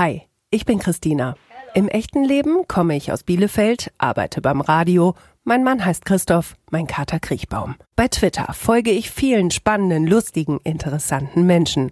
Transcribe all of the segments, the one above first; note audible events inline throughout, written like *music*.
Hi, ich bin Christina. Im echten Leben komme ich aus Bielefeld, arbeite beim Radio. Mein Mann heißt Christoph, mein Kater Kriechbaum. Bei Twitter folge ich vielen spannenden, lustigen, interessanten Menschen.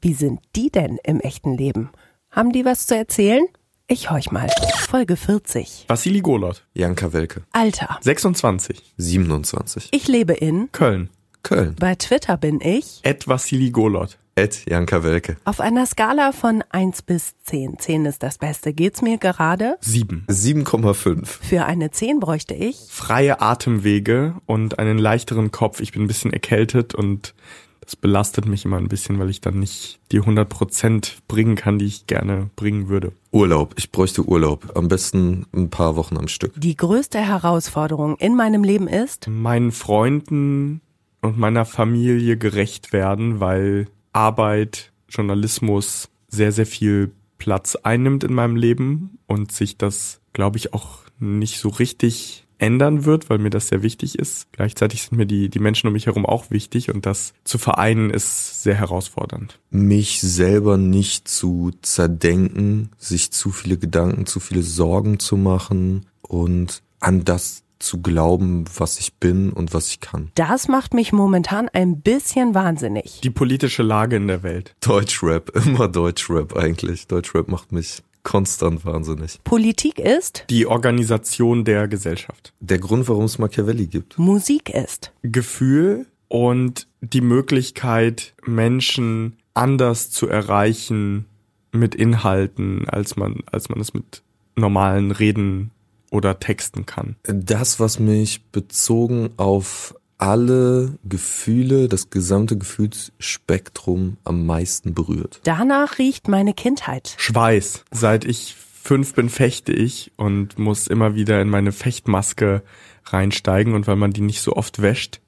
Wie sind die denn im echten Leben? Haben die was zu erzählen? Ich horch mal. Folge 40. Vassili Golot. Janka Welke. Alter. 26. 27. Ich lebe in Köln. Köln. Bei Twitter bin ich Ed Vassili Golot. Ed Janka Welke. auf einer Skala von 1 bis 10. 10 ist das Beste. Geht's mir gerade? 7. 7,5. Für eine 10 bräuchte ich Freie Atemwege und einen leichteren Kopf. Ich bin ein bisschen erkältet und das belastet mich immer ein bisschen, weil ich dann nicht die 100% bringen kann, die ich gerne bringen würde. Urlaub. Ich bräuchte Urlaub. Am besten ein paar Wochen am Stück. die größte Herausforderung in meinem Leben ist, Meinen Freunden und meiner Familie gerecht werden, weil Arbeit, Journalismus sehr, sehr viel Platz einnimmt in meinem Leben und sich das, glaube ich, auch nicht so richtig ändern wird, weil mir das sehr wichtig ist. Gleichzeitig sind mir die, die Menschen um mich herum auch wichtig und das zu vereinen ist sehr herausfordernd. Mich selber nicht zu zerdenken, sich zu viele Gedanken, zu viele Sorgen zu machen und an das zu glauben, was ich bin und was ich kann. das macht mich momentan ein bisschen wahnsinnig. Die politische Lage in der Welt. Deutschrap, *laughs* immer Deutschrap eigentlich. Deutschrap macht mich konstant wahnsinnig. Politik ist, Die Organisation der Gesellschaft. Der Grund, warum es Machiavelli gibt. Musik ist, Gefühl und die Möglichkeit, Menschen anders zu erreichen mit Inhalten, als man, als man es mit normalen Reden oder Texten kann. Das, was mich bezogen auf alle Gefühle, das gesamte Gefühlsspektrum am meisten berührt. danach riecht meine Kindheit. Schweiß. Seit ich fünf bin, fechte ich und muss immer wieder in meine Fechtmaske reinsteigen und weil man die nicht so oft wäscht,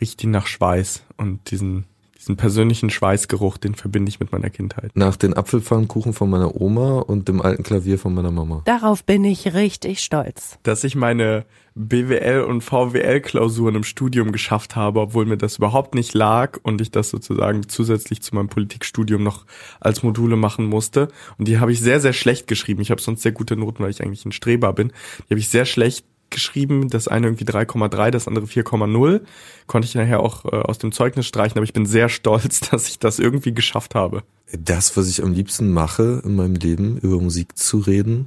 riecht die nach Schweiß und diesen, diesen persönlichen Schweißgeruch, den verbinde ich mit meiner Kindheit. Nach den Apfelpfannkuchen von meiner Oma und dem alten Klavier von meiner Mama. Darauf bin ich richtig stolz. dass ich meine BWL und VWL Klausuren im Studium geschafft habe, obwohl mir das überhaupt nicht lag und ich das sozusagen zusätzlich zu meinem Politikstudium noch als Module machen musste und die habe ich sehr sehr schlecht geschrieben. Ich habe sonst sehr gute Noten, weil ich eigentlich ein Streber bin. Die habe ich sehr schlecht geschrieben, das eine irgendwie 3,3, das andere 4,0. Konnte ich nachher auch äh, aus dem Zeugnis streichen, aber ich bin sehr *laughs* stolz, dass ich das irgendwie geschafft habe. Das, was ich am liebsten mache in meinem Leben, über Musik zu reden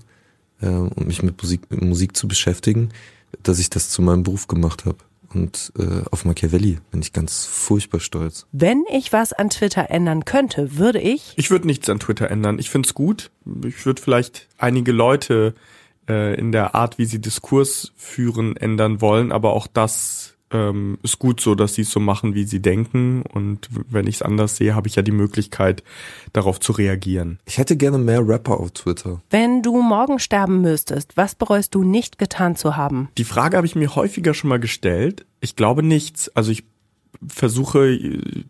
äh, und mich mit Musik, mit Musik zu beschäftigen, dass ich das zu meinem Beruf gemacht habe. Und äh, auf Machiavelli bin ich ganz furchtbar stolz. Wenn ich was an Twitter ändern könnte, würde ich Ich würde nichts an Twitter ändern. Ich find's gut. Ich würde vielleicht einige Leute äh, in der Art, wie sie Diskurs führen, ändern wollen, aber auch das ähm, ist gut so, dass sie es so machen, wie sie denken. Und wenn ich es anders sehe, habe ich ja die Möglichkeit, darauf zu reagieren. Ich hätte gerne mehr Rapper auf Twitter. Wenn du morgen sterben müsstest, was bereust du nicht getan zu haben? Die Frage habe ich mir häufiger schon mal gestellt. Ich glaube nichts. Also ich versuche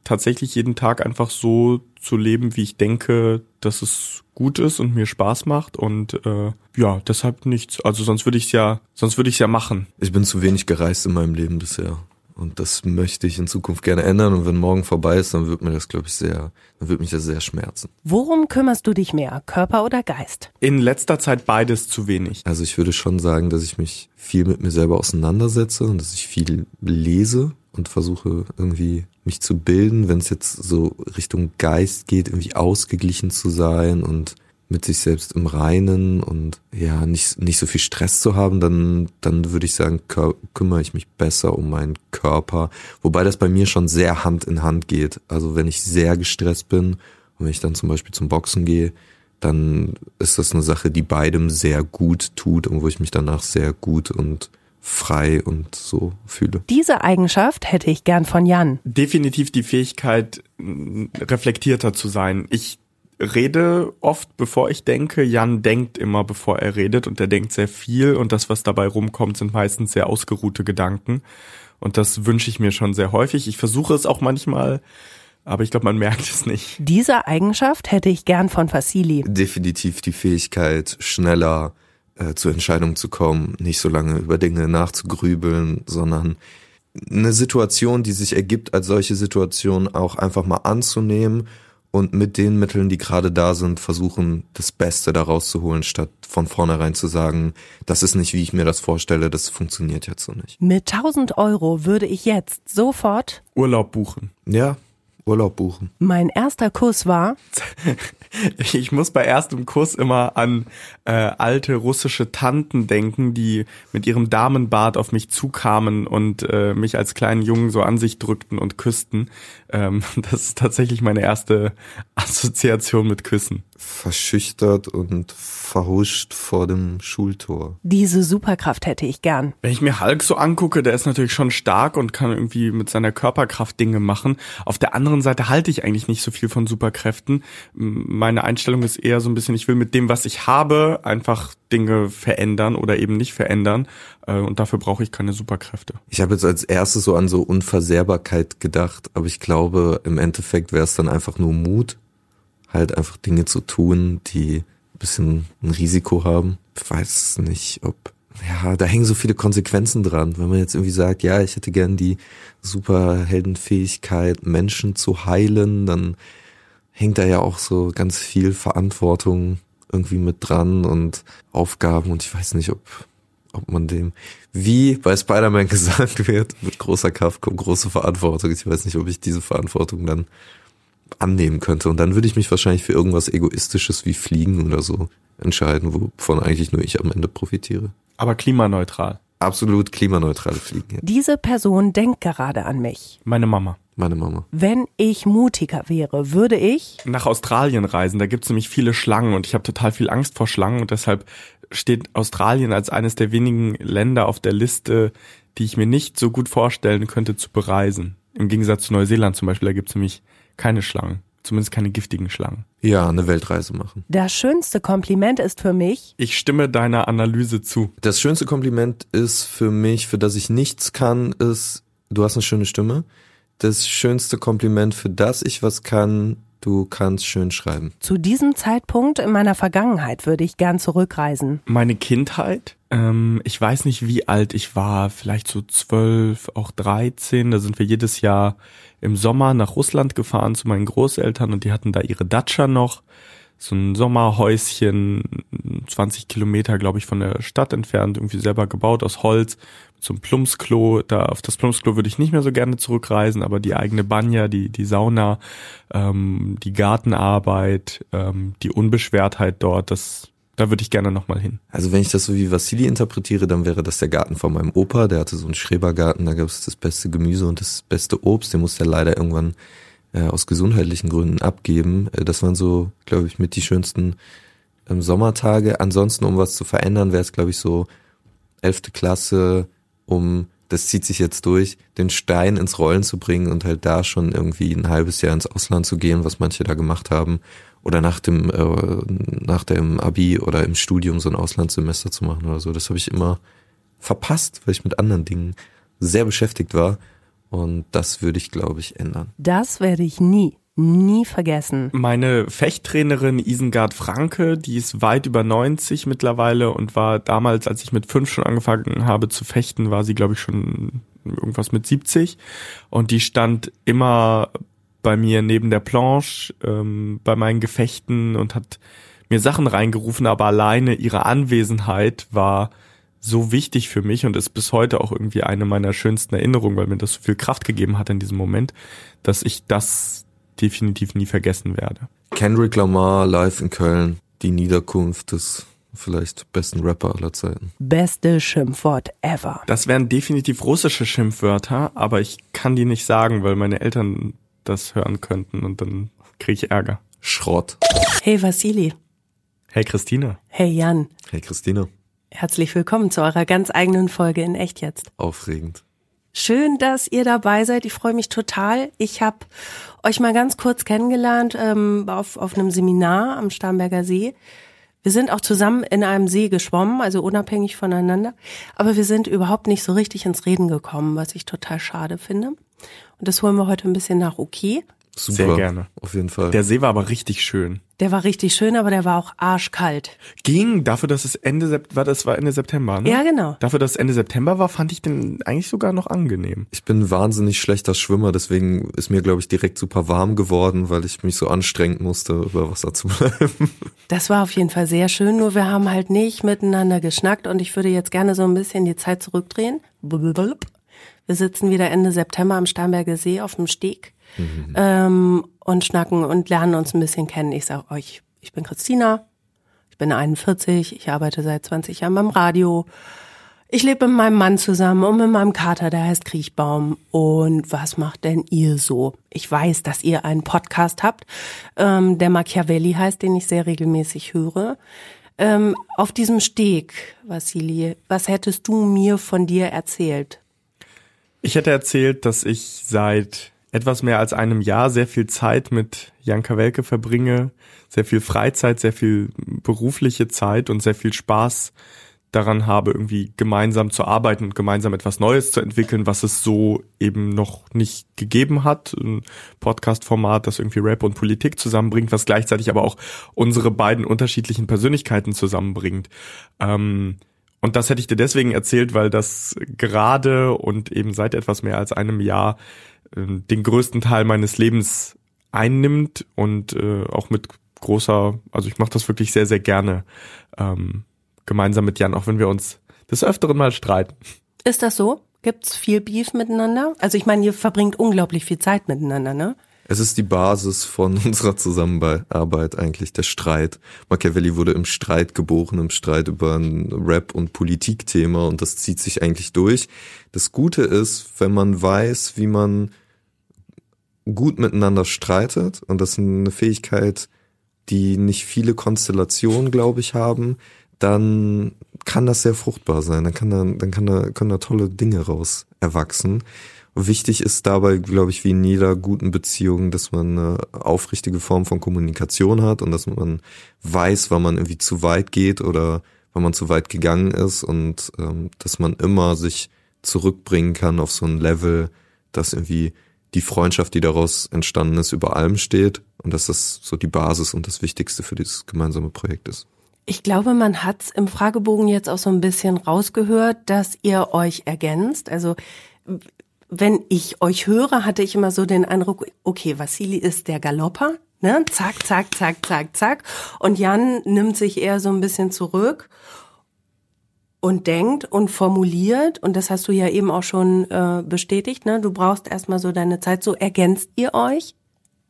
tatsächlich jeden Tag einfach so zu leben, wie ich denke, dass es gut ist und mir Spaß macht und äh, ja, deshalb nichts. Also sonst würde ich ja, sonst würde ich ja machen. Ich bin zu wenig gereist in meinem Leben bisher. Und das möchte ich in Zukunft gerne ändern. Und wenn morgen vorbei ist, dann wird mir das, glaube ich, sehr, dann wird mich das sehr schmerzen. Worum kümmerst du dich mehr, Körper oder Geist? In letzter Zeit beides zu wenig. Also ich würde schon sagen, dass ich mich viel mit mir selber auseinandersetze und dass ich viel lese und versuche irgendwie mich zu bilden, wenn es jetzt so Richtung Geist geht, irgendwie ausgeglichen zu sein und mit sich selbst im Reinen und ja, nicht, nicht so viel Stress zu haben, dann, dann würde ich sagen, kü- kümmere ich mich besser um meinen Körper. Wobei das bei mir schon sehr Hand in Hand geht. Also wenn ich sehr gestresst bin und wenn ich dann zum Beispiel zum Boxen gehe, dann ist das eine Sache, die beidem sehr gut tut und wo ich mich danach sehr gut und frei und so fühle. Diese Eigenschaft hätte ich gern von Jan. Definitiv die Fähigkeit, reflektierter zu sein. Ich rede oft, bevor ich denke. Jan denkt immer, bevor er redet und er denkt sehr viel und das, was dabei rumkommt, sind meistens sehr ausgeruhte Gedanken. Und das wünsche ich mir schon sehr häufig. Ich versuche es auch manchmal, aber ich glaube, man *laughs* merkt es nicht. Diese Eigenschaft hätte ich gern von Vassili. Definitiv die Fähigkeit, schneller äh, zu Entscheidungen zu kommen, nicht so lange über Dinge nachzugrübeln, sondern eine Situation, die sich ergibt, als solche Situation auch einfach mal anzunehmen und mit den Mitteln, die gerade da sind, versuchen, das Beste daraus zu holen, statt von vornherein zu sagen, das ist nicht, wie ich mir das vorstelle, das funktioniert jetzt so nicht. Mit 1000 Euro würde ich jetzt sofort Urlaub buchen. Ja, Urlaub buchen. Mein erster Kuss war. *laughs* Ich muss bei erstem Kuss immer an äh, alte russische Tanten denken, die mit ihrem Damenbart auf mich zukamen und äh, mich als kleinen Jungen so an sich drückten und küssten. Ähm, *laughs* das ist tatsächlich meine erste Assoziation mit Küssen. Verschüchtert und verhuscht vor dem Schultor. Diese Superkraft hätte ich gern. Wenn ich mir Hulk so angucke, der ist natürlich schon stark und kann irgendwie mit seiner Körperkraft Dinge machen. Auf der anderen Seite halte ich eigentlich nicht so viel von Superkräften. Meine Einstellung ist eher so ein bisschen, ich will mit dem, was ich habe, einfach Dinge verändern oder eben nicht verändern. Äh, und dafür brauche ich keine Superkräfte. Ich habe jetzt als erstes so an so Unversehrbarkeit gedacht, aber ich glaube, im Endeffekt wäre es dann einfach nur Mut, halt einfach Dinge zu tun, die ein bisschen ein Risiko haben. Ich weiß nicht, ob ja, da hängen so viele Konsequenzen dran. Wenn man jetzt irgendwie sagt, ja, ich hätte gern die Superheldenfähigkeit, Menschen zu heilen, dann hängt da ja auch so ganz viel Verantwortung irgendwie mit dran und Aufgaben und ich weiß nicht, ob, ob man dem, wie bei Spider-Man *laughs* gesagt wird, mit großer Kraft kommt große Verantwortung. Ich weiß nicht, ob ich diese Verantwortung dann annehmen könnte. Und dann würde ich mich wahrscheinlich für irgendwas Egoistisches wie Fliegen oder so entscheiden, wovon eigentlich nur ich am Ende profitiere. Aber klimaneutral. Absolut klimaneutrale Fliegen. Ja. Diese Person denkt gerade an mich. Meine Mama. Meine Mama. Wenn ich mutiger wäre, würde ich nach Australien reisen. Da gibt's nämlich viele Schlangen und ich habe total viel Angst vor Schlangen und deshalb steht Australien als eines der wenigen Länder auf der Liste, die ich mir nicht so gut vorstellen könnte zu bereisen. Im Gegensatz zu Neuseeland zum Beispiel, da gibt's nämlich keine Schlangen. Zumindest keine giftigen Schlangen. Ja, eine Weltreise machen. Das schönste Kompliment ist für mich. Ich stimme deiner Analyse zu. Das schönste Kompliment ist für mich, für das ich nichts kann, ist, du hast eine schöne Stimme. Das schönste Kompliment, für das ich was kann, du kannst schön schreiben. Zu diesem Zeitpunkt in meiner Vergangenheit würde ich gern zurückreisen. Meine Kindheit? Ähm, ich weiß nicht, wie alt ich war. Vielleicht so zwölf, auch dreizehn. Da sind wir jedes Jahr im Sommer nach Russland gefahren zu meinen Großeltern und die hatten da ihre Datscha noch. So ein Sommerhäuschen, 20 Kilometer, glaube ich, von der Stadt entfernt, irgendwie selber gebaut aus Holz, zum Plumpsklo. Da auf das Plumpsklo würde ich nicht mehr so gerne zurückreisen, aber die eigene Banja, die die Sauna, ähm, die Gartenarbeit, ähm, die Unbeschwertheit dort, das da würde ich gerne nochmal hin. Also wenn ich das so wie Vassili interpretiere, dann wäre das der Garten von meinem Opa. Der hatte so einen Schrebergarten, da gab es das beste Gemüse und das beste Obst. Den musste er leider irgendwann äh, aus gesundheitlichen Gründen abgeben. Äh, das waren so, glaube ich, mit die schönsten ähm, Sommertage. Ansonsten, um was zu verändern, wäre es, glaube ich, so elfte Klasse, um das zieht sich jetzt durch, den Stein ins Rollen zu bringen und halt da schon irgendwie ein halbes Jahr ins Ausland zu gehen, was manche da gemacht haben oder nach dem äh, nach dem Abi oder im Studium so ein Auslandssemester zu machen oder so. Das habe ich immer verpasst, weil ich mit anderen Dingen sehr beschäftigt war und das würde ich glaube ich ändern. Das werde ich nie nie vergessen. Meine Fechttrainerin Isengard Franke, die ist weit über 90 mittlerweile und war damals, als ich mit fünf schon angefangen habe zu fechten, war sie, glaube ich, schon irgendwas mit 70. Und die stand immer bei mir neben der Planche ähm, bei meinen Gefechten und hat mir Sachen reingerufen, aber alleine ihre Anwesenheit war so wichtig für mich und ist bis heute auch irgendwie eine meiner schönsten Erinnerungen, weil mir das so viel Kraft gegeben hat in diesem Moment, dass ich das definitiv nie vergessen werde. Kendrick Lamar live in Köln, die Niederkunft des vielleicht besten Rapper aller Zeiten. Beste Schimpfwort ever. Das wären definitiv russische Schimpfwörter, aber ich kann die nicht sagen, weil meine Eltern das hören könnten und dann kriege ich Ärger. Schrott. Hey Vassili. Hey Christina. Hey Jan. Hey Christina. Herzlich willkommen zu eurer ganz eigenen Folge in Echt jetzt. Aufregend. Schön, dass ihr dabei seid. Ich freue mich total. Ich habe euch mal ganz kurz kennengelernt ähm, auf, auf einem Seminar am Starnberger See. Wir sind auch zusammen in einem See geschwommen, also unabhängig voneinander. Aber wir sind überhaupt nicht so richtig ins Reden gekommen, was ich total schade finde. Und das holen wir heute ein bisschen nach. Okay? Super. Sehr gerne. Auf jeden Fall. Der See war aber richtig schön. Der war richtig schön, aber der war auch arschkalt. Ging dafür, dass es Ende Sep- war, das war Ende September, ne? Ja, genau. Dafür, dass es Ende September war, fand ich den eigentlich sogar noch angenehm. Ich bin ein wahnsinnig schlechter Schwimmer, deswegen ist mir, glaube ich, direkt super warm geworden, weil ich mich so anstrengen musste, über Wasser zu bleiben. *laughs* Das war auf jeden Fall sehr schön, nur wir haben halt nicht miteinander geschnackt und ich würde jetzt gerne so ein bisschen die Zeit zurückdrehen. Wir sitzen wieder Ende September am Starnberger See auf dem Steg ähm, und schnacken und lernen uns ein bisschen kennen. Ich sage euch, ich bin Christina, ich bin 41, ich arbeite seit 20 Jahren beim Radio. Ich lebe mit meinem Mann zusammen und mit meinem Kater, der heißt Kriechbaum. Und was macht denn ihr so? Ich weiß, dass ihr einen Podcast habt, ähm, der Machiavelli heißt, den ich sehr regelmäßig höre. Ähm, auf diesem Steg, Vassili, was hättest du mir von dir erzählt? Ich hätte erzählt, dass ich seit etwas mehr als einem Jahr sehr viel Zeit mit Janka Welke verbringe, sehr viel Freizeit, sehr viel berufliche Zeit und sehr viel Spaß daran habe, irgendwie gemeinsam zu arbeiten und gemeinsam etwas Neues zu entwickeln, was es so eben noch nicht gegeben hat. Ein Podcast-Format, das irgendwie Rap und Politik zusammenbringt, was gleichzeitig aber auch unsere beiden unterschiedlichen Persönlichkeiten zusammenbringt. Ähm, und das hätte ich dir deswegen erzählt, weil das gerade und eben seit etwas mehr als einem Jahr den größten Teil meines Lebens einnimmt und äh, auch mit großer, also ich mache das wirklich sehr, sehr gerne ähm, gemeinsam mit Jan, auch wenn wir uns des Öfteren mal streiten. Ist das so? Gibt's viel Beef miteinander? Also ich meine, ihr verbringt unglaublich viel Zeit miteinander, ne? Es ist die Basis von *laughs* unserer Zusammenarbeit eigentlich, der Streit. Machiavelli wurde im Streit geboren, im Streit über ein Rap- und Politikthema und das zieht sich eigentlich durch. Das Gute ist, wenn man weiß, wie man gut miteinander streitet und das ist eine Fähigkeit, die nicht viele Konstellationen, glaube ich, haben, dann kann das sehr fruchtbar sein. Dann kann da, dann kann da, können da tolle Dinge raus erwachsen. Wichtig ist dabei, glaube ich, wie in jeder guten Beziehung, dass man eine aufrichtige Form von Kommunikation hat und dass man weiß, wann man irgendwie zu weit geht oder wann man zu weit gegangen ist und ähm, dass man immer sich zurückbringen kann auf so ein Level, dass irgendwie die Freundschaft, die daraus entstanden ist, über allem steht und dass das so die Basis und das Wichtigste für dieses gemeinsame Projekt ist. Ich glaube, man hat's im Fragebogen jetzt auch so ein bisschen rausgehört, dass ihr euch ergänzt. Also wenn ich euch höre, hatte ich immer so den Eindruck, okay, Vassili ist der Galopper, ne? Zack, zack, zack, zack, zack. Und Jan nimmt sich eher so ein bisschen zurück und denkt und formuliert. Und das hast du ja eben auch schon äh, bestätigt, ne? Du brauchst erstmal so deine Zeit. So ergänzt ihr euch?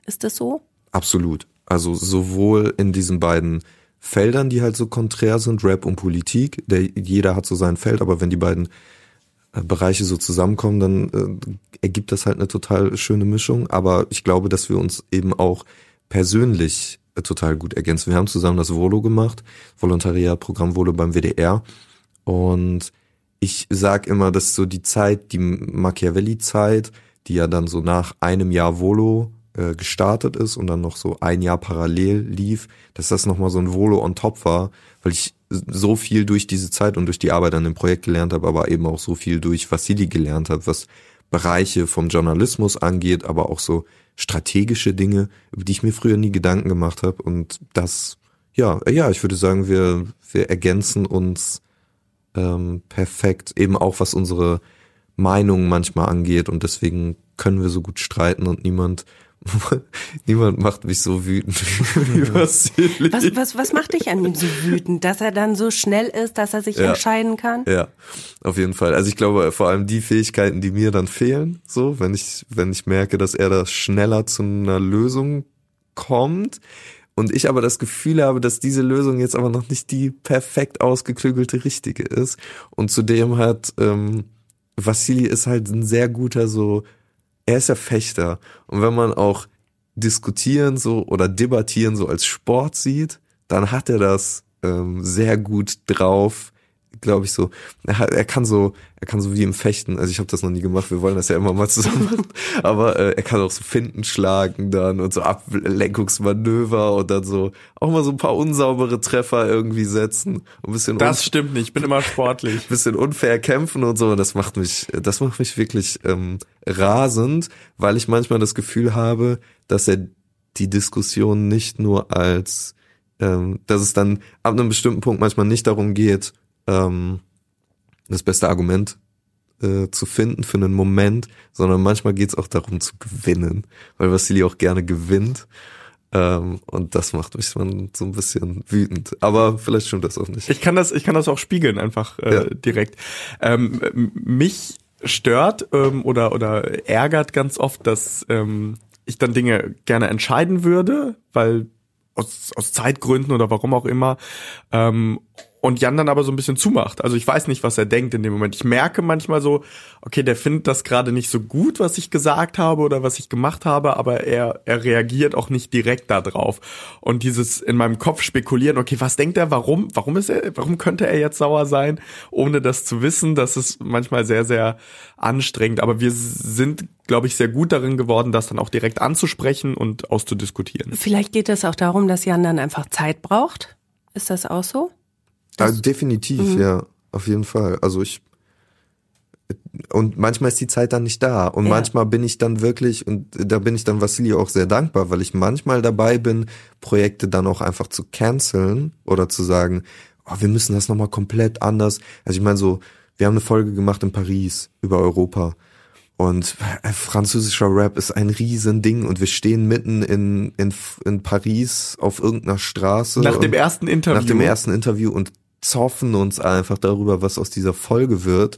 Ist das so? Absolut. Also sowohl in diesen beiden Feldern, die halt so konträr sind, Rap und Politik. Der, jeder hat so sein Feld, aber wenn die beiden Bereiche so zusammenkommen, dann äh, ergibt das halt eine total schöne Mischung. Aber ich glaube, dass wir uns eben auch persönlich äh, total gut ergänzen. Wir haben zusammen das Volo gemacht, Volontariatprogramm Volo beim WDR. Und ich sag immer, dass so die Zeit, die Machiavelli-Zeit, die ja dann so nach einem Jahr Volo äh, gestartet ist und dann noch so ein Jahr parallel lief, dass das nochmal so ein Volo on top war, weil ich so viel durch diese Zeit und durch die Arbeit an dem Projekt gelernt habe, aber eben auch so viel durch Vassili gelernt habe, was Bereiche vom Journalismus angeht, aber auch so strategische Dinge, über die ich mir früher nie Gedanken gemacht habe. Und das, ja, ja, ich würde sagen, wir, wir ergänzen uns ähm, perfekt, eben auch was unsere Meinungen manchmal angeht. Und deswegen können wir so gut streiten und niemand *laughs* Niemand macht mich so wütend wie *laughs* Vassili. Was, was, was macht dich an ihm so wütend? Dass er dann so schnell ist, dass er sich Ja. entscheiden kann? Ja, auf jeden Fall. Also ich glaube vor allem die Fähigkeiten, die mir dann fehlen, so, wenn ich, wenn ich merke, dass er da schneller zu einer Lösung kommt und ich aber das Gefühl habe, dass diese Lösung jetzt aber noch nicht die perfekt ausgeklügelte richtige ist. Und zudem hat ähm, Vassili ist halt ein sehr guter so, er ist ja Fechter. Und wenn man auch diskutieren so oder debattieren so als Sport sieht, dann hat er das ähm, sehr gut drauf, glaube ich so. Er, er kann so, er kann so wie im Fechten. Also ich habe das noch nie gemacht. Wir wollen das ja immer mal zusammen machen. *laughs* Aber äh, er kann auch so Finden schlagen dann und so Ablenkungsmanöver und dann so auch mal so ein paar unsaubere Treffer irgendwie setzen. Ein bisschen das stimmt nicht. Ich bin immer sportlich. Ein *laughs* bisschen unfair kämpfen und so. Und das macht mich, das macht mich wirklich ähm, rasend, weil ich manchmal das Gefühl habe, dass er die Diskussion nicht nur als ähm, dass es dann ab einem bestimmten Punkt manchmal nicht darum geht, ähm, das beste Argument äh, zu finden für einen Moment, sondern manchmal geht es auch darum zu gewinnen, weil Vassili auch gerne gewinnt. Ähm, und das macht mich dann so ein bisschen wütend. Aber vielleicht stimmt das auch nicht. Ich kann das, ich kann das auch spiegeln einfach äh, ja. direkt. Ähm, mich stört ähm, oder oder ärgert ganz oft, dass ähm, ich dann Dinge gerne entscheiden würde, weil aus, aus Zeitgründen oder warum auch immer. Ähm, und Jan dann aber so ein bisschen zumacht. Also ich weiß nicht, was er denkt in dem Moment. Ich merke manchmal so, okay, der findet das gerade nicht so gut, was ich gesagt habe oder was ich gemacht habe, aber er, er reagiert auch nicht direkt darauf. Und dieses in meinem Kopf spekulieren, okay, was denkt er, warum, warum ist er, warum könnte er jetzt sauer sein, ohne das zu wissen, das ist manchmal sehr, sehr anstrengend. Aber wir sind, glaube ich, sehr gut darin geworden, das dann auch direkt anzusprechen und auszudiskutieren. Vielleicht geht es auch darum, dass Jan dann einfach Zeit braucht. Ist das auch so? Also definitiv, mhm. ja, auf jeden Fall. Also ich und manchmal ist die Zeit dann nicht da und ja. manchmal bin ich dann wirklich und da bin ich dann Vassili auch sehr dankbar, weil ich manchmal dabei bin, Projekte dann auch einfach zu canceln oder zu sagen, oh, wir müssen das nochmal komplett anders. Also ich meine so, wir haben eine Folge gemacht in Paris über Europa und äh, französischer Rap ist ein Riesending und wir stehen mitten in, in, in Paris auf irgendeiner Straße. Nach dem ersten Interview. Nach dem ersten Interview und zoffen uns einfach darüber, was aus dieser Folge wird.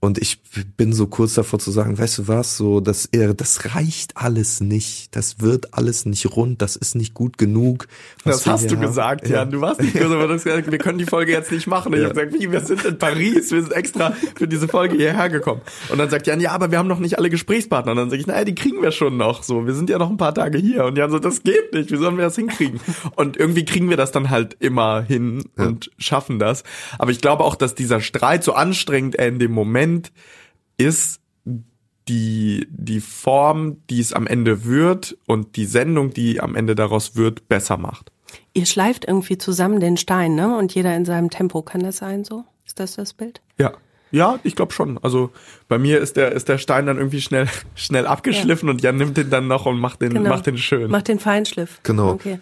Und ich bin so kurz davor zu sagen, weißt du was, so, das, das reicht alles nicht. Das wird alles nicht rund. Das ist nicht gut genug. Das hast du haben. gesagt, ja. Jan. Du warst nicht böse, aber gesagt, wir können die Folge jetzt nicht machen. Ja. ich habe gesagt, wie, wir sind in Paris. Wir sind extra für diese Folge hierher gekommen. Und dann sagt Jan, ja, aber wir haben noch nicht alle Gesprächspartner. Und dann sage ich, naja, die kriegen wir schon noch. So, wir sind ja noch ein paar Tage hier. Und Jan so, das geht nicht. Wie sollen wir das hinkriegen? Und irgendwie kriegen wir das dann halt immer hin ja. und schaffen das. Aber ich glaube auch, dass dieser Streit so anstrengend er in dem Moment Moment ist die, die Form, die es am Ende wird und die Sendung, die am Ende daraus wird, besser macht. Ihr schleift irgendwie zusammen den Stein, ne? Und jeder in seinem Tempo. Kann das sein so? Ist das das Bild? Ja. Ja, ich glaube schon. Also bei mir ist der ist der Stein dann irgendwie schnell *laughs* schnell abgeschliffen ja. und Jan nimmt den dann noch und macht den genau. macht den schön. Macht den Feinschliff. Genau. Okay.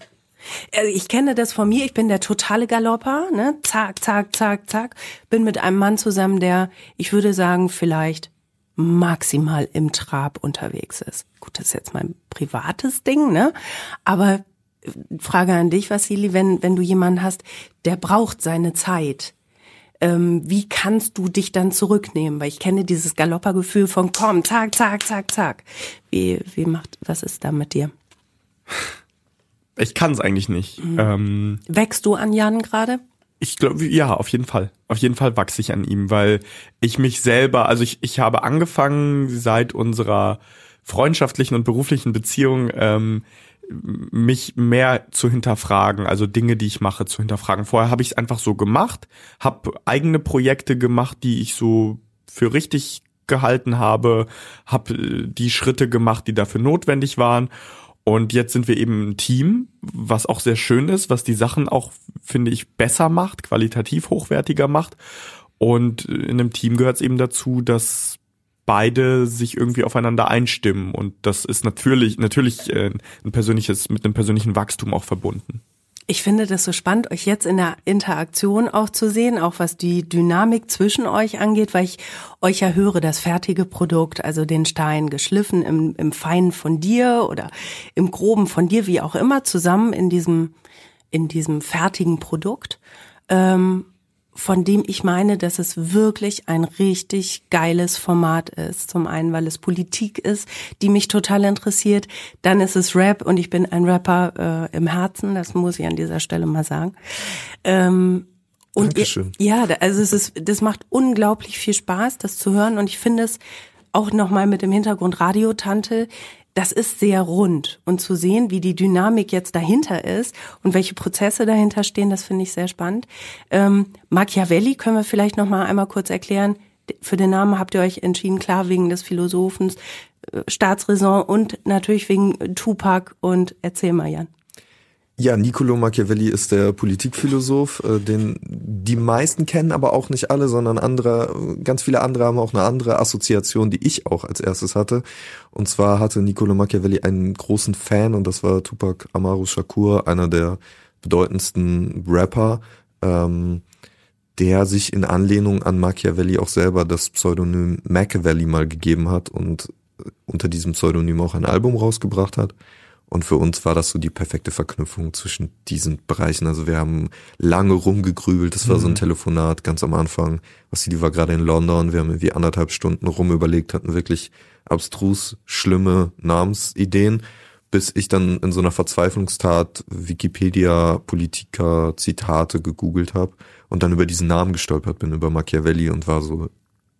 Also ich kenne das von mir, ich bin der totale Galopper, ne? Zack, zack, zack, zack. Bin mit einem Mann zusammen, der, ich würde sagen, vielleicht maximal im Trab unterwegs ist. Gut, das ist jetzt mein privates Ding, ne? Aber äh, Frage an dich, Vassili, wenn, wenn du jemanden hast, der braucht seine Zeit, ähm, wie kannst du dich dann zurücknehmen? Weil ich kenne dieses Galoppergefühl von komm, zack, zack, zack, zack. Wie, wie macht, was ist da mit dir? *laughs* Ich kann es eigentlich nicht. Mhm. Ähm, Wächst du an Jan gerade? Ich glaube, ja, auf jeden Fall. Auf jeden Fall wachse ich an ihm, weil ich mich selber, also ich, ich habe angefangen seit unserer freundschaftlichen und beruflichen Beziehung, ähm, mich mehr zu hinterfragen, also Dinge, die ich mache, zu hinterfragen. Vorher habe ich es einfach so gemacht, habe eigene Projekte gemacht, die ich so für richtig gehalten habe, habe äh, die Schritte gemacht, die dafür notwendig waren und jetzt sind wir eben ein Team, was auch sehr schön ist, was die Sachen auch, finde ich, besser macht, qualitativ hochwertiger macht. Und in einem Team gehört es eben dazu, dass beide sich irgendwie aufeinander einstimmen. Und das ist natürlich, natürlich äh, ein persönliches, mit einem persönlichen Wachstum auch verbunden. Ich finde das so spannend, euch jetzt in der Interaktion auch zu sehen, auch was die Dynamik zwischen euch angeht, weil ich euch ja höre, das fertige Produkt, also den Stein geschliffen im, im Feinen von dir oder im Groben von dir, wie auch immer, zusammen in diesem, in diesem fertigen Produkt. Ähm, von dem ich meine, dass es wirklich ein richtig geiles Format ist. Zum einen, weil es Politik ist, die mich total interessiert. Dann ist es Rap und ich bin ein Rapper äh, im Herzen, das muss ich an dieser Stelle mal sagen. Ähm, und Dankeschön. ja, also es ist, das macht unglaublich viel Spaß, das zu hören und ich finde es auch nochmal mit dem Hintergrund Radiotante das ist sehr rund. Und zu sehen, wie die Dynamik jetzt dahinter ist und welche Prozesse dahinter stehen, das finde ich sehr spannend. Ähm, Machiavelli können wir vielleicht noch mal einmal kurz erklären. Für den Namen habt ihr euch entschieden, klar, wegen des Philosophen, äh, Staatsräson und natürlich wegen Tupac und erzähl mal, Jan. Ja, Niccolo Machiavelli ist der Politikphilosoph, äh, den die meisten kennen, aber auch nicht alle, sondern andere, ganz viele andere haben auch eine andere Assoziation, die ich auch als erstes hatte. Und zwar hatte Niccolo Machiavelli einen großen Fan und das war Tupac Amaru Shakur, einer der bedeutendsten Rapper, ähm, der sich in Anlehnung an Machiavelli auch selber das Pseudonym Machiavelli mal gegeben hat und unter diesem Pseudonym auch ein Album rausgebracht hat. Und für uns war das so die perfekte Verknüpfung zwischen diesen Bereichen. Also wir haben lange rumgegrübelt. Das war mhm. so ein mhm. Telefonat ganz am Anfang. Vassili war gerade in London. Wir haben irgendwie anderthalb Stunden rumüberlegt, hatten wirklich abstrus schlimme Namensideen, bis ich dann in so einer Verzweiflungstat Wikipedia, Politiker, Zitate gegoogelt habe und dann über diesen Namen gestolpert bin, über Machiavelli und war so,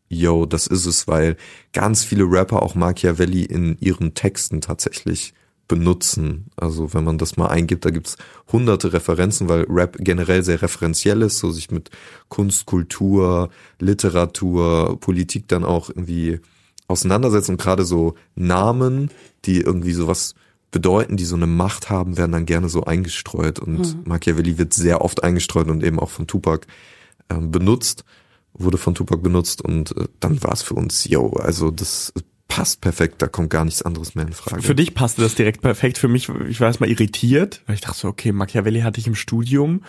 yo, das ist es, weil ganz viele Rapper auch Machiavelli in ihren Texten tatsächlich benutzen. Also wenn man das mal eingibt, da gibt's hunderte Referenzen, weil Rap generell sehr referenziell ist, so sich mit Kunst, Kultur, Literatur, Politik dann auch irgendwie auseinandersetzt und gerade so Namen, die irgendwie sowas bedeuten, die so eine Macht haben, werden dann gerne so eingestreut und mhm. Machiavelli wird sehr oft eingestreut und eben auch von Tupac äh, benutzt, wurde von Tupac benutzt und äh, dann war es für uns, yo, also das passt perfekt, da kommt gar nichts anderes mehr in Frage. Für dich passte das direkt perfekt. Für mich, ich war erstmal irritiert, weil ich dachte so, okay, Machiavelli hatte ich im Studium,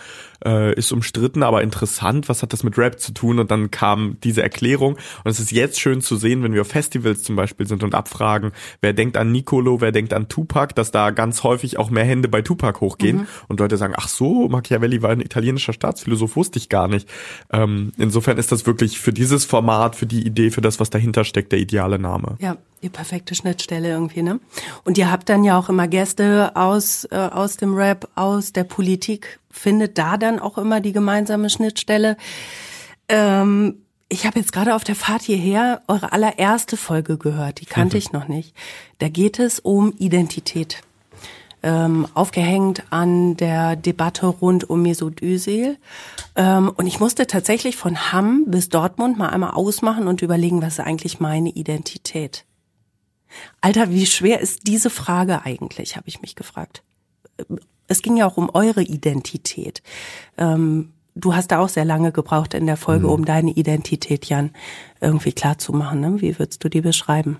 äh, ist umstritten, aber interessant, was hat das mit Rap zu tun? Und dann kam diese Erklärung. Und es ist jetzt schön zu sehen, wenn wir auf Festivals zum Beispiel sind und abfragen, wer denkt an Nicolo, wer denkt an Tupac, dass da ganz häufig auch mehr Hände bei Tupac hochgehen. Mhm. Und Leute sagen, ach so, Machiavelli war ein italienischer Staatsphilosoph, wusste ich gar nicht. Ähm, insofern ist das wirklich für dieses Format, für die Idee, für das, was dahinter steckt, der ideale Name. Ja, die perfekte Schnittstelle irgendwie, ne? Und ihr habt dann ja auch immer Gäste aus, äh, aus dem Rap, aus der Politik. Findet da dann auch immer die gemeinsame Schnittstelle? Ähm, ich habe jetzt gerade auf der Fahrt hierher eure allererste Folge gehört, die kannte mhm. ich noch nicht. Da geht es um Identität. Ähm, aufgehängt an der Debatte rund um Mesut Özil. Ähm, und ich musste tatsächlich von Hamm bis Dortmund mal einmal ausmachen und überlegen, was ist eigentlich meine Identität? Alter, wie schwer ist diese Frage eigentlich, habe ich mich gefragt. Es ging ja auch um eure Identität. Ähm, du hast da auch sehr lange gebraucht in der Folge, mhm. um deine Identität, Jan, irgendwie klar zu machen. Ne? Wie würdest du die beschreiben?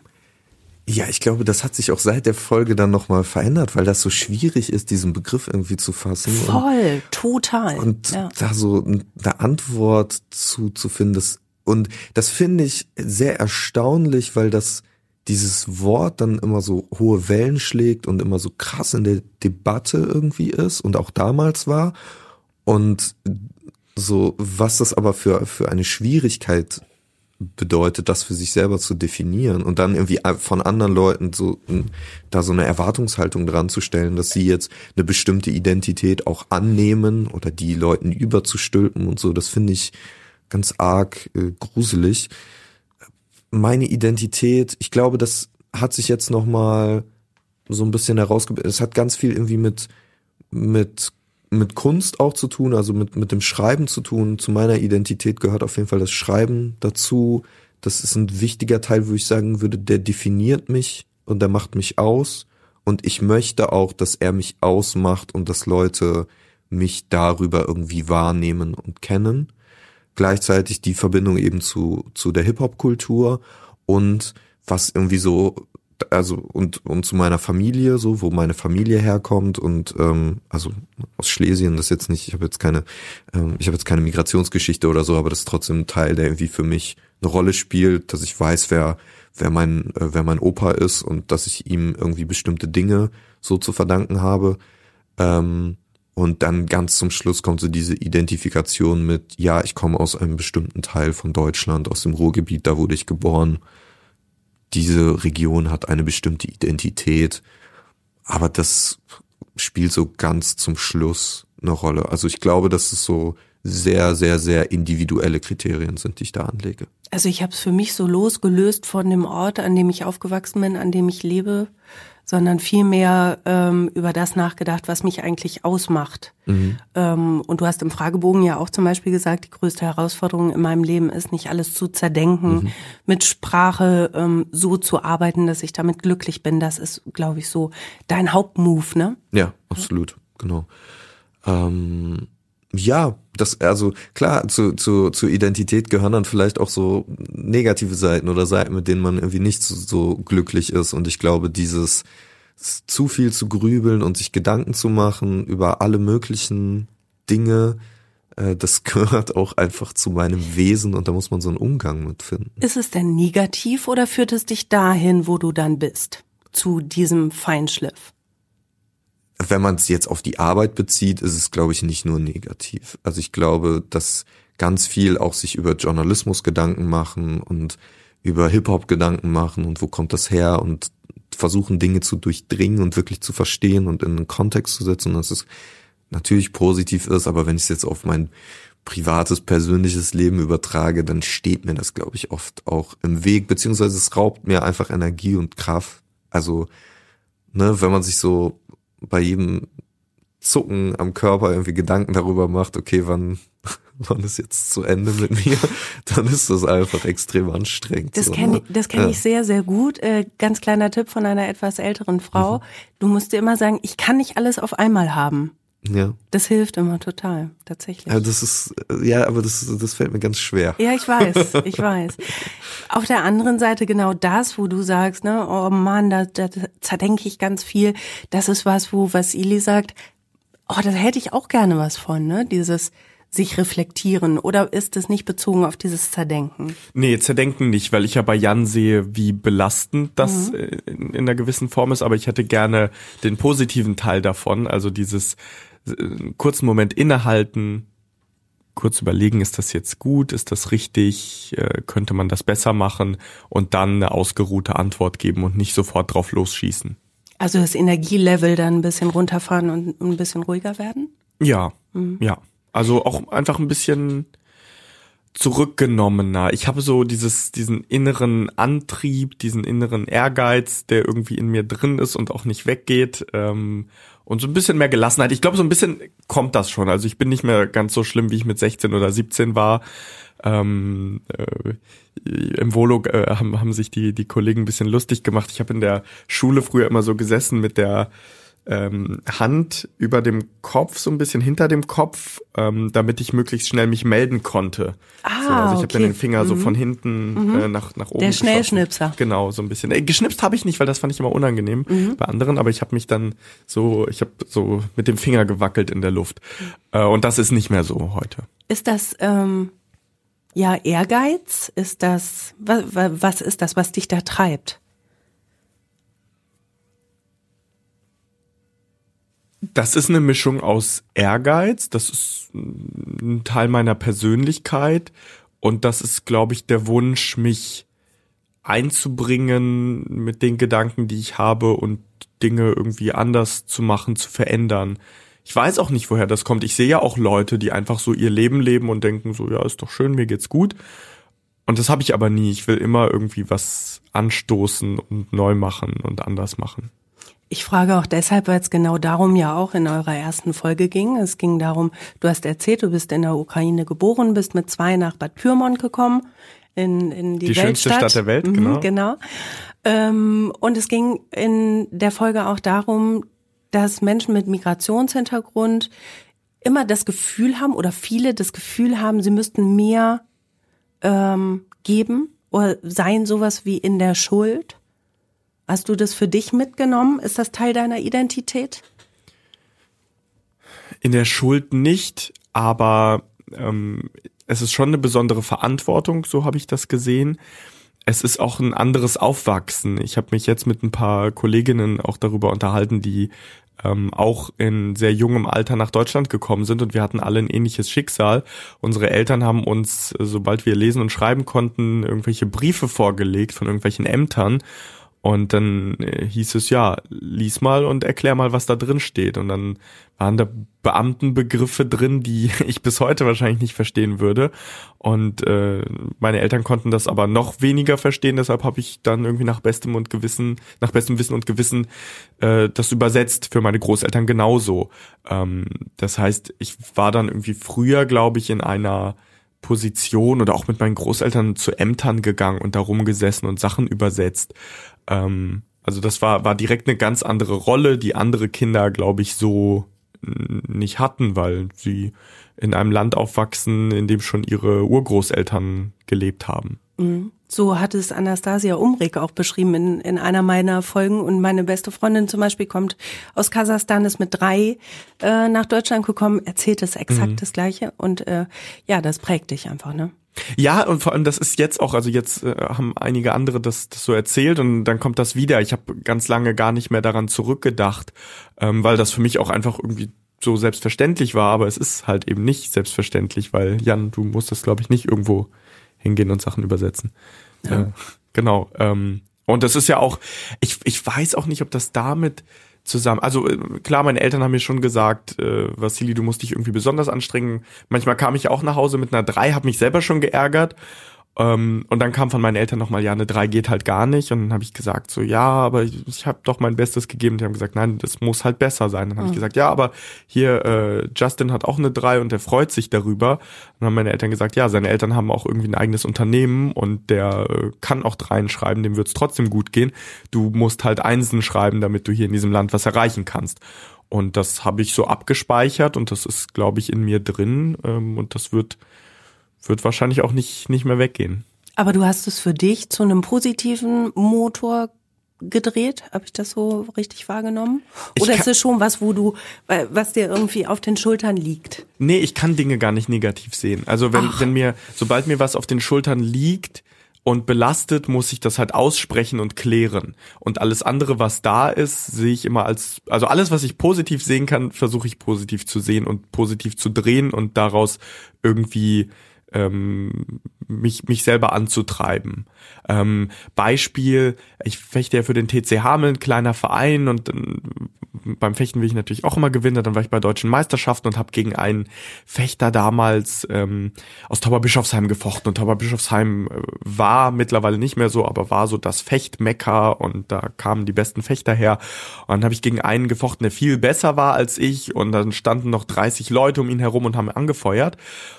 Ja, ich glaube, das hat sich auch seit der Folge dann nochmal verändert, weil das so schwierig ist, diesen Begriff irgendwie zu fassen. Voll, und, total. Und ja. da so eine Antwort zu, zu finden, das, und das finde ich sehr erstaunlich, weil das dieses Wort dann immer so hohe Wellen schlägt und immer so krass in der Debatte irgendwie ist und auch damals war. Und so, was das aber für, für eine Schwierigkeit bedeutet, das für sich selber zu definieren und dann irgendwie von anderen Leuten so da so eine Erwartungshaltung dran zu stellen, dass sie jetzt eine bestimmte Identität auch annehmen oder die Leuten überzustülpen und so, das finde ich ganz arg äh, gruselig meine Identität, ich glaube, das hat sich jetzt noch mal so ein bisschen herausgebildet. Es hat ganz viel irgendwie mit mit mit Kunst auch zu tun, also mit mit dem Schreiben zu tun. Zu meiner Identität gehört auf jeden Fall das Schreiben dazu. Das ist ein wichtiger Teil, wo ich sagen würde, der definiert mich und der macht mich aus. Und ich möchte auch, dass er mich ausmacht und dass Leute mich darüber irgendwie wahrnehmen und kennen gleichzeitig die Verbindung eben zu, zu der Hip-Hop-Kultur und was irgendwie so, also und, und zu meiner Familie, so, wo meine Familie herkommt und ähm, also aus Schlesien, das jetzt nicht, ich habe jetzt keine, ähm, ich habe jetzt keine Migrationsgeschichte oder so, aber das ist trotzdem ein Teil, der irgendwie für mich eine Rolle spielt, dass ich weiß, wer, wer mein, äh, wer mein Opa ist und dass ich ihm irgendwie bestimmte Dinge so zu verdanken habe. Ähm, und dann ganz zum Schluss kommt so diese Identifikation mit, ja, ich komme aus einem bestimmten Teil von Deutschland, aus dem Ruhrgebiet, da wurde ich geboren. Diese Region hat eine bestimmte Identität. Aber das spielt so ganz zum Schluss eine Rolle. Also ich glaube, dass es so sehr, sehr, sehr individuelle Kriterien sind, die ich da anlege. Also ich habe es für mich so losgelöst von dem Ort, an dem ich aufgewachsen bin, an dem ich lebe, sondern vielmehr ähm, über das nachgedacht, was mich eigentlich ausmacht. Mhm. Ähm, und du hast im Fragebogen ja auch zum Beispiel gesagt, die größte Herausforderung in meinem Leben ist, nicht alles zu zerdenken, mhm. mit Sprache ähm, so zu arbeiten, dass ich damit glücklich bin. Das ist, glaube ich, so dein Hauptmove, ne? Ja, absolut, genau. Ähm ja, das, also klar, zu, zu, zur Identität gehören dann vielleicht auch so negative Seiten oder Seiten, mit denen man irgendwie nicht so, so glücklich ist. Und ich glaube, dieses zu viel zu grübeln und sich Gedanken zu machen über alle möglichen Dinge, äh, das *laughs* gehört auch einfach zu meinem Wesen und da muss man so einen Umgang mit finden. Ist es denn negativ oder führt es dich dahin, wo du dann bist? Zu diesem Feinschliff? Wenn man es jetzt auf die Arbeit bezieht, ist es, glaube ich, nicht nur negativ. Also ich glaube, dass ganz viel auch sich über Journalismus Gedanken machen und über Hip-Hop Gedanken machen und wo kommt das her und versuchen Dinge zu durchdringen und wirklich zu verstehen und in einen Kontext zu setzen, dass es natürlich positiv ist, aber wenn ich es jetzt auf mein privates, persönliches Leben übertrage, dann steht mir das, glaube ich, oft auch im Weg, beziehungsweise es raubt mir einfach Energie und Kraft. Also, ne, wenn man sich so bei jedem Zucken am Körper irgendwie Gedanken darüber macht, okay, wann, *laughs* wann ist jetzt zu Ende mit mir, *laughs* dann ist das einfach extrem anstrengend. Das kenne ne? ich, kenn ja. ich sehr, sehr gut. Äh, ganz kleiner Tipp von einer etwas älteren Frau. Mhm. Du musst dir immer sagen, ich kann nicht alles auf einmal haben. Ja. Das hilft immer total, tatsächlich. Ja, das ist, ja, aber das, das fällt mir ganz schwer. Ja, ich weiß, *laughs* ich weiß. Auf der anderen Seite genau das, wo du sagst, ne, oh Mann, da, da zerdenke ich ganz viel. Das ist was, wo Vasili sagt, oh, da hätte ich auch gerne was von, ne, dieses, sich reflektieren oder ist es nicht bezogen auf dieses Zerdenken? Nee, Zerdenken nicht, weil ich ja bei Jan sehe, wie belastend das mhm. in, in einer gewissen Form ist, aber ich hätte gerne den positiven Teil davon, also dieses einen kurzen Moment innehalten, kurz überlegen, ist das jetzt gut, ist das richtig, äh, könnte man das besser machen und dann eine ausgeruhte Antwort geben und nicht sofort drauf losschießen. Also das Energielevel dann ein bisschen runterfahren und ein bisschen ruhiger werden? Ja, mhm. ja. Also auch einfach ein bisschen zurückgenommener. Ich habe so dieses, diesen inneren Antrieb, diesen inneren Ehrgeiz, der irgendwie in mir drin ist und auch nicht weggeht. Ähm, und so ein bisschen mehr Gelassenheit. Ich glaube, so ein bisschen kommt das schon. Also ich bin nicht mehr ganz so schlimm, wie ich mit 16 oder 17 war. Ähm, äh, Im Volo äh, haben, haben sich die, die Kollegen ein bisschen lustig gemacht. Ich habe in der Schule früher immer so gesessen mit der ähm, Hand über dem Kopf, so ein bisschen hinter dem Kopf, ähm, damit ich möglichst schnell mich melden konnte. Ah, so, also ich okay. habe dann den Finger mhm. so von hinten mhm. äh, nach, nach oben. Der Schnellschnipser. Genau, so ein bisschen. Äh, geschnipst habe ich nicht, weil das fand ich immer unangenehm mhm. bei anderen, aber ich habe mich dann so, ich habe so mit dem Finger gewackelt in der Luft. Äh, und das ist nicht mehr so heute. Ist das ähm, ja Ehrgeiz? Ist das was, was ist das, was dich da treibt? Das ist eine Mischung aus Ehrgeiz, das ist ein Teil meiner Persönlichkeit und das ist, glaube ich, der Wunsch, mich einzubringen mit den Gedanken, die ich habe und Dinge irgendwie anders zu machen, zu verändern. Ich weiß auch nicht, woher das kommt. Ich sehe ja auch Leute, die einfach so ihr Leben leben und denken so, ja, ist doch schön, mir geht's gut. Und das habe ich aber nie. Ich will immer irgendwie was anstoßen und neu machen und anders machen. Ich frage auch deshalb, weil es genau darum ja auch in eurer ersten Folge ging. Es ging darum, du hast erzählt, du bist in der Ukraine geboren, bist mit zwei nach Bad Pyrmont gekommen, in, in die, die schönste Stadt der Welt, mhm, genau. genau. Ähm, und es ging in der Folge auch darum, dass Menschen mit Migrationshintergrund immer das Gefühl haben oder viele das Gefühl haben, sie müssten mehr ähm, geben oder seien sowas wie in der Schuld Hast du das für dich mitgenommen? Ist das Teil deiner Identität? In der Schuld nicht, aber ähm, es ist schon eine besondere Verantwortung, so habe ich das gesehen. Es ist auch ein anderes Aufwachsen. Ich habe mich jetzt mit ein paar Kolleginnen auch darüber unterhalten, die ähm, auch in sehr jungem Alter nach Deutschland gekommen sind und wir hatten alle ein ähnliches Schicksal. Unsere Eltern haben uns, sobald wir lesen und schreiben konnten, irgendwelche Briefe vorgelegt von irgendwelchen Ämtern Und dann äh, hieß es ja, lies mal und erklär mal, was da drin steht. Und dann waren da Beamtenbegriffe drin, die *laughs* ich bis heute wahrscheinlich nicht verstehen würde. Und äh, meine Eltern konnten das aber noch weniger verstehen, deshalb habe ich dann irgendwie nach bestem und Gewissen, nach bestem Wissen und Gewissen äh, das übersetzt für meine Großeltern genauso. Ähm, das heißt, ich war dann irgendwie früher, glaube ich, in einer Position oder auch mit meinen Großeltern zu Ämtern gegangen und darum gesessen und Sachen übersetzt. Ähm, also das war, war direkt eine ganz andere Rolle, die andere Kinder, glaube ich, so nicht hatten, weil sie in einem Land aufwachsen, in dem schon ihre Urgroßeltern gelebt haben. Mhm. So hat es Anastasia Umrig auch beschrieben in, in einer meiner Folgen. Und meine beste Freundin zum Beispiel kommt aus Kasachstan, ist mit drei äh, nach Deutschland gekommen, erzählt es exakt mhm. das Gleiche. Und äh, ja, das prägt dich einfach, ne? Ja, und vor allem das ist jetzt auch, also jetzt äh, haben einige andere das, das so erzählt und dann kommt das wieder. Ich habe ganz lange gar nicht mehr daran zurückgedacht, ähm, weil das für mich auch einfach irgendwie so selbstverständlich war, aber es ist halt eben nicht selbstverständlich, weil Jan, du musst das glaube ich nicht irgendwo hingehen und Sachen übersetzen. Ja. Äh, genau. Ähm, und das ist ja auch, ich, ich weiß auch nicht, ob das damit zusammen. Also äh, klar, meine Eltern haben mir schon gesagt, äh, Vassili, du musst dich irgendwie besonders anstrengen. Manchmal kam ich auch nach Hause mit einer 3, habe mich selber schon geärgert ähm, und dann kam von meinen Eltern nochmal, ja, eine 3 geht halt gar nicht. Und dann habe ich gesagt, so, ja, aber ich, ich habe doch mein Bestes gegeben. Und die haben gesagt, nein, das muss halt besser sein. Dann habe mhm. ich gesagt, ja, aber hier, äh, Justin hat auch eine 3 und der freut sich darüber. Und dann haben meine Eltern gesagt, ja, seine Eltern haben auch irgendwie ein eigenes Unternehmen und der äh, kann auch Dreien schreiben, dem wird's trotzdem gut gehen. Du musst halt Einsen schreiben, damit du hier in diesem Land was erreichen kannst. Und das habe ich so abgespeichert und das ist, glaube ich, in mir drin. Ähm, und das wird wird wahrscheinlich auch nicht, nicht mehr weggehen. Aber du hast es für dich zu einem positiven Motor gedreht? Habe ich das so richtig wahrgenommen? Oder ist es schon was, wo du, was dir irgendwie auf den Schultern liegt? Nee, ich kann Dinge gar nicht negativ sehen. Also wenn, wenn mir, sobald mir was auf den Schultern liegt und belastet, muss ich das halt aussprechen und klären. Und alles andere, was da ist, sehe ich immer als, also alles, was ich positiv sehen kann, versuche ich positiv zu sehen und positiv zu drehen und daraus irgendwie ähm, mich, mich selber anzutreiben. Ähm, Beispiel, ich fechte ja für den TC Hameln, kleiner Verein und ähm, beim Fechten will ich natürlich auch immer gewinnen. Dann war ich bei deutschen Meisterschaften und habe gegen einen Fechter damals ähm, aus Tauberbischofsheim gefochten. Und Tauberbischofsheim äh, war mittlerweile nicht mehr so, aber war so das Fechtmecker und da kamen die besten Fechter her. Und dann habe ich gegen einen gefochten, der viel besser war als ich und dann standen noch 30 Leute um ihn herum und haben angefeuert.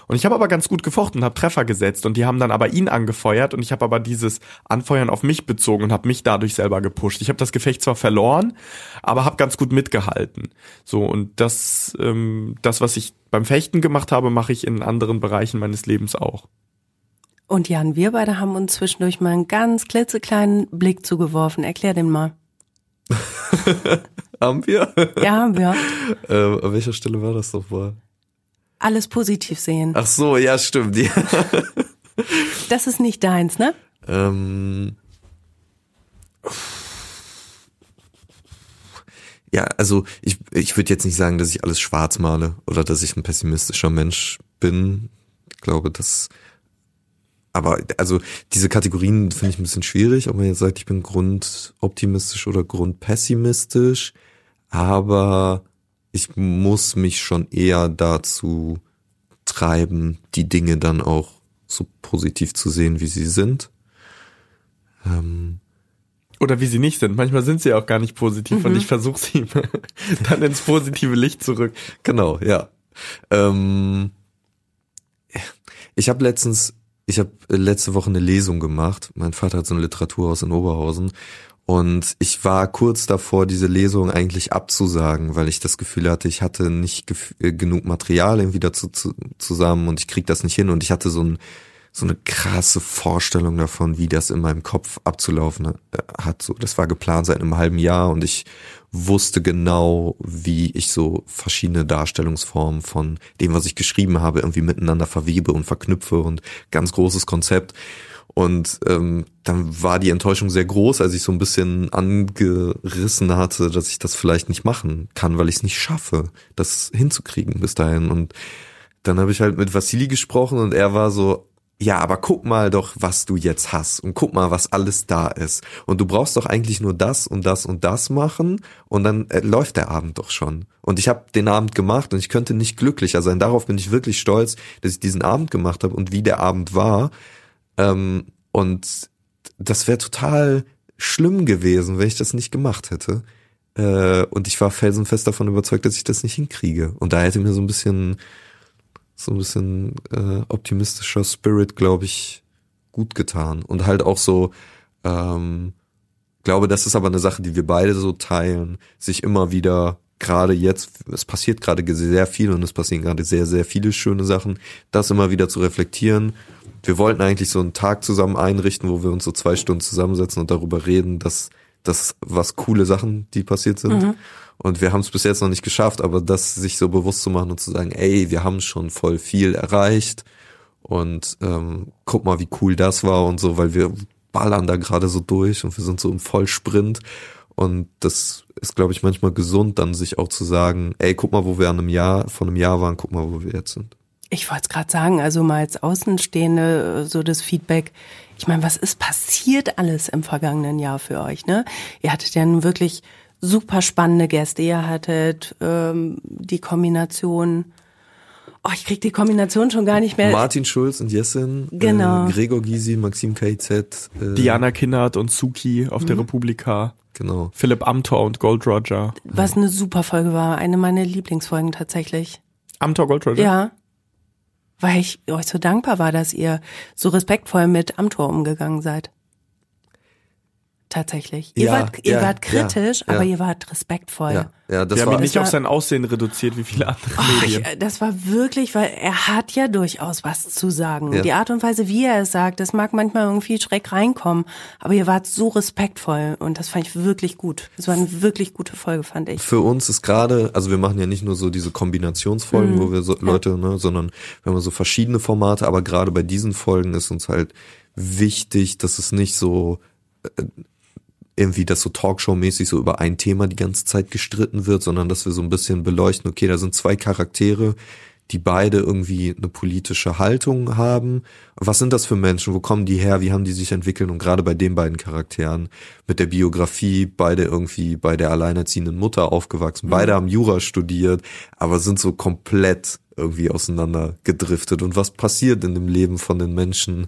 Und ich habe aber ganz gut gefochten und habe Treffer gesetzt und die haben dann aber ihn angefeuert und ich habe aber dieses Anfeuern auf mich bezogen und habe mich dadurch selber gepusht. Ich habe das Gefecht zwar verloren, aber habe ganz gut mitgehalten. So und das, ähm, das, was ich beim Fechten gemacht habe, mache ich in anderen Bereichen meines Lebens auch. Und Jan, wir beide haben uns zwischendurch mal einen ganz klitzekleinen Blick zugeworfen. Erklär den mal. *laughs* haben wir? Ja, haben wir. *laughs* äh, an welcher Stelle war das doch mal? Alles positiv sehen. Ach so, ja, stimmt. Ja. das ist nicht deins, ne? Ähm, ja, also ich, ich würde jetzt nicht sagen, dass ich alles schwarz male oder dass ich ein pessimistischer Mensch bin. Ich glaube, dass aber also diese Kategorien finde ich ein bisschen schwierig, ob man jetzt sagt, ich bin grundoptimistisch oder grundpessimistisch, aber ich muss mich schon eher dazu treiben, die Dinge dann auch so positiv zu sehen, wie sie sind. Ähm, oder wie sie nicht sind. Manchmal sind sie auch gar nicht positiv mhm. und ich versuche sie *laughs* dann ins positive Licht zurück. Genau, ja. Ähm, ich habe letztens, ich habe letzte Woche eine Lesung gemacht. Mein Vater hat so ein Literaturhaus in Oberhausen und ich war kurz davor, diese Lesung eigentlich abzusagen, weil ich das Gefühl hatte, ich hatte nicht äh, genug Material irgendwie dazu zu, zusammen und ich krieg das nicht hin und ich hatte so ein so eine krasse Vorstellung davon, wie das in meinem Kopf abzulaufen äh, hat. So, das war geplant seit einem halben Jahr und ich wusste genau, wie ich so verschiedene Darstellungsformen von dem, was ich geschrieben habe, irgendwie miteinander verwebe und verknüpfe und ganz großes Konzept. Und ähm, dann war die Enttäuschung sehr groß, als ich so ein bisschen angerissen hatte, dass ich das vielleicht nicht machen kann, weil ich es nicht schaffe, das hinzukriegen bis dahin. Und dann habe ich halt mit Vassili gesprochen und er war so, ja, aber guck mal doch, was du jetzt hast und guck mal, was alles da ist. Und du brauchst doch eigentlich nur das und das und das machen und dann äh, läuft der Abend doch schon. Und ich habe den Abend gemacht und ich könnte nicht glücklicher sein. Darauf bin ich wirklich stolz, dass ich diesen Abend gemacht habe und wie der Abend war. Ähm, und das wäre total schlimm gewesen, wenn ich das nicht gemacht hätte. Äh, und ich war felsenfest davon überzeugt, dass ich das nicht hinkriege. Und da hätte mir so ein bisschen so ein bisschen äh, optimistischer Spirit, glaube ich, gut getan. Und halt auch so, ähm, glaube, das ist aber eine Sache, die wir beide so teilen, sich immer wieder gerade jetzt, es passiert gerade sehr viel und es passieren gerade sehr, sehr viele schöne Sachen, das immer wieder zu reflektieren. Wir wollten eigentlich so einen Tag zusammen einrichten, wo wir uns so zwei Stunden zusammensetzen und darüber reden, dass das was coole Sachen, die passiert sind. Mhm. Und wir haben es bis jetzt noch nicht geschafft, aber das sich so bewusst zu machen und zu sagen, ey, wir haben schon voll viel erreicht und ähm, guck mal, wie cool das war und so, weil wir ballern da gerade so durch und wir sind so im Vollsprint. Und das ist, glaube ich, manchmal gesund, dann sich auch zu sagen, ey, guck mal, wo wir an einem Jahr, von einem Jahr waren, guck mal, wo wir jetzt sind. Ich wollte es gerade sagen, also mal als Außenstehende so das Feedback. Ich meine, was ist passiert alles im vergangenen Jahr für euch? Ne? Ihr hattet ja nun wirklich super spannende Gäste. Ihr hattet ähm, die Kombination. Oh, ich krieg die Kombination schon gar nicht mehr. Martin Schulz und Jessin, genau. äh, Gregor Gysi, Maxim KIZ, äh, Diana Kinnert und Suki auf mhm. der Republika. Genau. Philipp Amthor und Gold Roger. Was eine super Folge war, eine meiner Lieblingsfolgen tatsächlich. Amthor Gold Roger? Ja. Weil ich euch so dankbar war, dass ihr so respektvoll mit Amthor umgegangen seid tatsächlich. Ihr, ja, wart, ihr ja, wart kritisch, ja, aber ihr wart respektvoll. Ja, ja, das Wir war, haben ihn nicht war, auf sein Aussehen reduziert, wie viele andere oh, Medien. Ich, das war wirklich, weil er hat ja durchaus was zu sagen. Die Art und Weise, wie er es sagt, das mag manchmal irgendwie schräg reinkommen, aber ihr wart so respektvoll und das fand ich wirklich gut. Das war eine wirklich gute Folge, fand ich. Für uns ist gerade, also wir machen ja nicht nur so diese Kombinationsfolgen, mhm. wo wir so Leute, ne, sondern wir haben so verschiedene Formate, aber gerade bei diesen Folgen ist uns halt wichtig, dass es nicht so äh, irgendwie das so Talkshow-mäßig so über ein Thema die ganze Zeit gestritten wird, sondern dass wir so ein bisschen beleuchten, okay, da sind zwei Charaktere, die beide irgendwie eine politische Haltung haben. Was sind das für Menschen? Wo kommen die her? Wie haben die sich entwickelt? Und gerade bei den beiden Charakteren mit der Biografie, beide irgendwie bei der alleinerziehenden Mutter aufgewachsen, mhm. beide haben Jura studiert, aber sind so komplett irgendwie auseinander gedriftet. Und was passiert in dem Leben von den Menschen,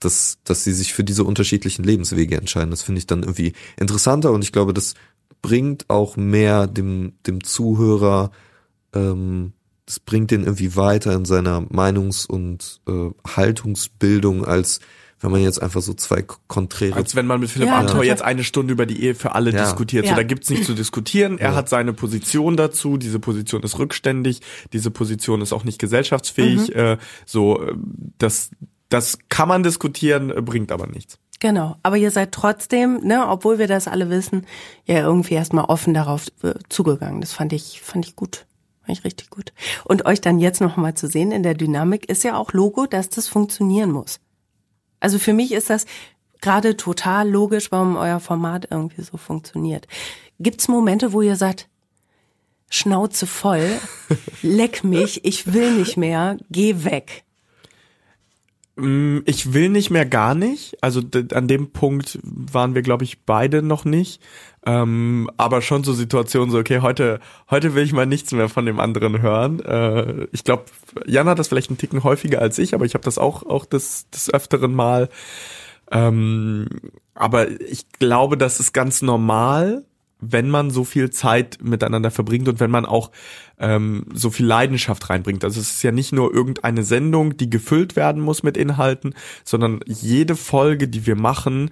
dass, dass sie sich für diese unterschiedlichen Lebenswege entscheiden. Das finde ich dann irgendwie interessanter und ich glaube, das bringt auch mehr dem, dem Zuhörer, ähm, das bringt den irgendwie weiter in seiner Meinungs- und äh, Haltungsbildung, als wenn man jetzt einfach so zwei konträre. Als wenn man mit Philipp ja, Amthor jetzt eine Stunde über die Ehe für alle ja. diskutiert. Ja. So, da gibt's nichts zu diskutieren. Er ja. hat seine Position dazu. Diese Position ist rückständig. Diese Position ist auch nicht gesellschaftsfähig. Mhm. Äh, so, äh, das, das kann man diskutieren, bringt aber nichts. Genau, aber ihr seid trotzdem, ne, obwohl wir das alle wissen, ja irgendwie erstmal offen darauf äh, zugegangen. Das fand ich, fand ich gut. Fand ich richtig gut. Und euch dann jetzt nochmal zu sehen in der Dynamik ist ja auch Logo, dass das funktionieren muss. Also für mich ist das gerade total logisch, warum euer Format irgendwie so funktioniert. Gibt's Momente, wo ihr sagt, Schnauze voll, *laughs* leck mich, ich will nicht mehr, geh weg. Mm, ich will nicht mehr gar nicht. Also an dem Punkt waren wir, glaube ich, beide noch nicht. Ähm, aber schon so Situationen so, okay, heute, heute will ich mal nichts mehr von dem anderen hören. Äh, ich glaube, Jan hat das vielleicht einen Ticken häufiger als ich, aber ich habe das auch, auch des, des öfteren Mal. Ähm, aber ich glaube, das ist ganz normal wenn man so viel Zeit miteinander verbringt und wenn man auch ähm, so viel Leidenschaft reinbringt. Also es ist ja nicht nur irgendeine Sendung, die gefüllt werden muss mit Inhalten, sondern jede Folge, die wir machen,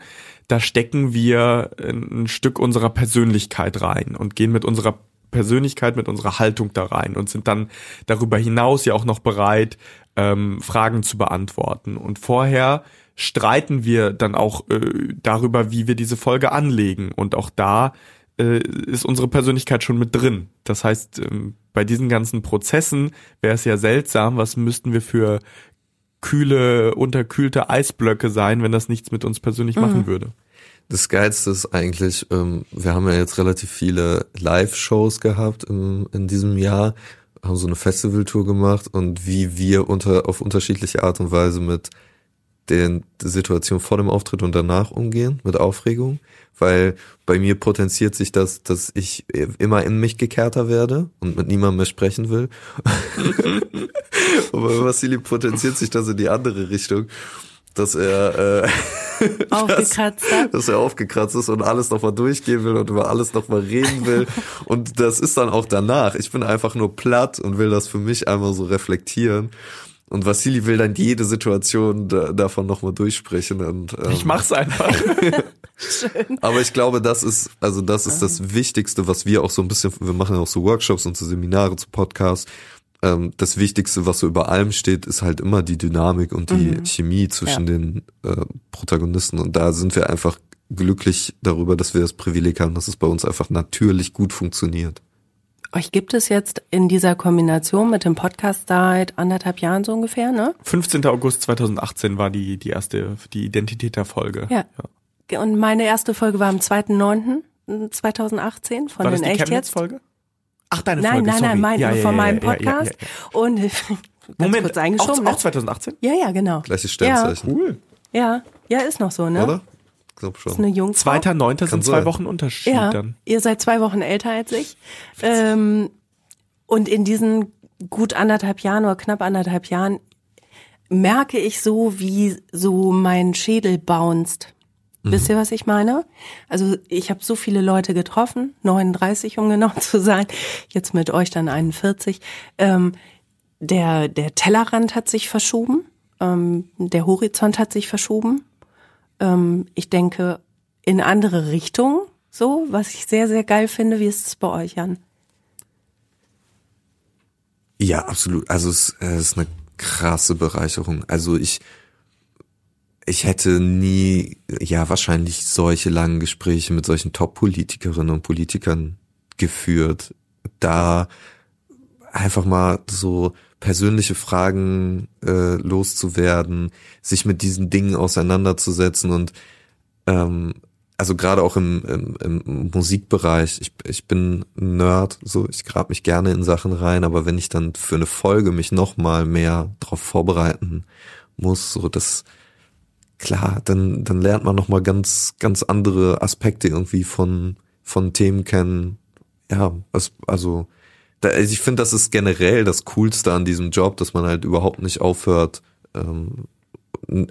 da stecken wir ein Stück unserer Persönlichkeit rein und gehen mit unserer Persönlichkeit, mit unserer Haltung da rein und sind dann darüber hinaus ja auch noch bereit, ähm, Fragen zu beantworten. Und vorher streiten wir dann auch äh, darüber, wie wir diese Folge anlegen. Und auch da äh, ist unsere Persönlichkeit schon mit drin. Das heißt, ähm, bei diesen ganzen Prozessen wäre es ja seltsam, was müssten wir für kühle, unterkühlte Eisblöcke sein, wenn das nichts mit uns persönlich mhm. machen würde. Das Geilste ist eigentlich, ähm, wir haben ja jetzt relativ viele Live-Shows gehabt im, in diesem Jahr, haben so eine Festivaltour gemacht und wie wir unter, auf unterschiedliche Art und Weise mit den der Situation vor dem Auftritt und danach umgehen mit Aufregung, weil bei mir potenziert sich das, dass ich immer in mich gekehrter werde und mit niemandem mehr sprechen will. *laughs* und bei Vassili potenziert sich das in die andere Richtung, dass er äh, *laughs* Aufgekratzt hat. dass er aufgekratzt ist und alles nochmal durchgehen will und über alles nochmal reden will. *laughs* Und das ist dann auch danach. Ich bin einfach nur platt und will das für mich einmal so reflektieren. Und Vassili will dann jede Situation da, davon nochmal durchsprechen. Und, ähm, Ich mach's einfach. Schön. aber ich glaube, das ist, also das ist das Wichtigste, was wir auch so ein bisschen, wir machen ja auch so Workshops und so Seminare zu Podcasts. Ähm, das Wichtigste, was so über allem steht, ist halt immer die Dynamik und die Chemie zwischen den äh, Protagonisten. Und da sind wir einfach glücklich darüber, dass wir das Privileg haben, dass es bei uns einfach natürlich gut funktioniert. Euch gibt es jetzt in dieser Kombination mit dem Podcast seit anderthalb Jahren so ungefähr, ne? 15. August 2018 war die, die erste, die Identität der Folge. Ja. Und meine erste Folge war am 2.9.2018 von War das den die Echt jetzt. Chemnitz-Folge? Ach, deine Nein, Folge, nein, sorry. nein, mein, Ja, ja, von ja, meinem ja, ja, Podcast. Ja, ja. Und *laughs* ganz Moment, kurz eingeschoben. auch, auch ne? 2018? Ja, ja, genau. Gleiches Sternzeichen, Cool. Ja, ja, ist noch so, ne? oder? Ich glaube Ist eine schon. Jungfrau. Zweiter, neunter sind zwei sein. Wochen Unterschied Ja, dann. ihr seid zwei Wochen älter als ich. Ähm, und in diesen gut anderthalb Jahren oder knapp anderthalb Jahren merke ich so, wie so mein Schädel bounced. Wisst ihr, was ich meine? Also ich habe so viele Leute getroffen, 39 um genau *laughs* zu sein, jetzt mit euch dann 41. Ähm, der, der Tellerrand hat sich verschoben, ähm, der Horizont hat sich verschoben. Ähm, ich denke in andere Richtungen, so, was ich sehr, sehr geil finde. Wie ist es bei euch, Jan? Ja, absolut. Also es, es ist eine krasse Bereicherung. Also ich, ich hätte nie, ja, wahrscheinlich solche langen Gespräche mit solchen Top-Politikerinnen und Politikern geführt. Da einfach mal so persönliche Fragen äh, loszuwerden, sich mit diesen Dingen auseinanderzusetzen und ähm, also gerade auch im, im, im Musikbereich, ich, ich bin Nerd, so ich grab mich gerne in Sachen rein, aber wenn ich dann für eine Folge mich noch mal mehr darauf vorbereiten muss, so das klar, dann dann lernt man noch mal ganz ganz andere Aspekte irgendwie von von Themen kennen. Ja, es, also da, also ich finde, das ist generell das Coolste an diesem Job, dass man halt überhaupt nicht aufhört, ähm,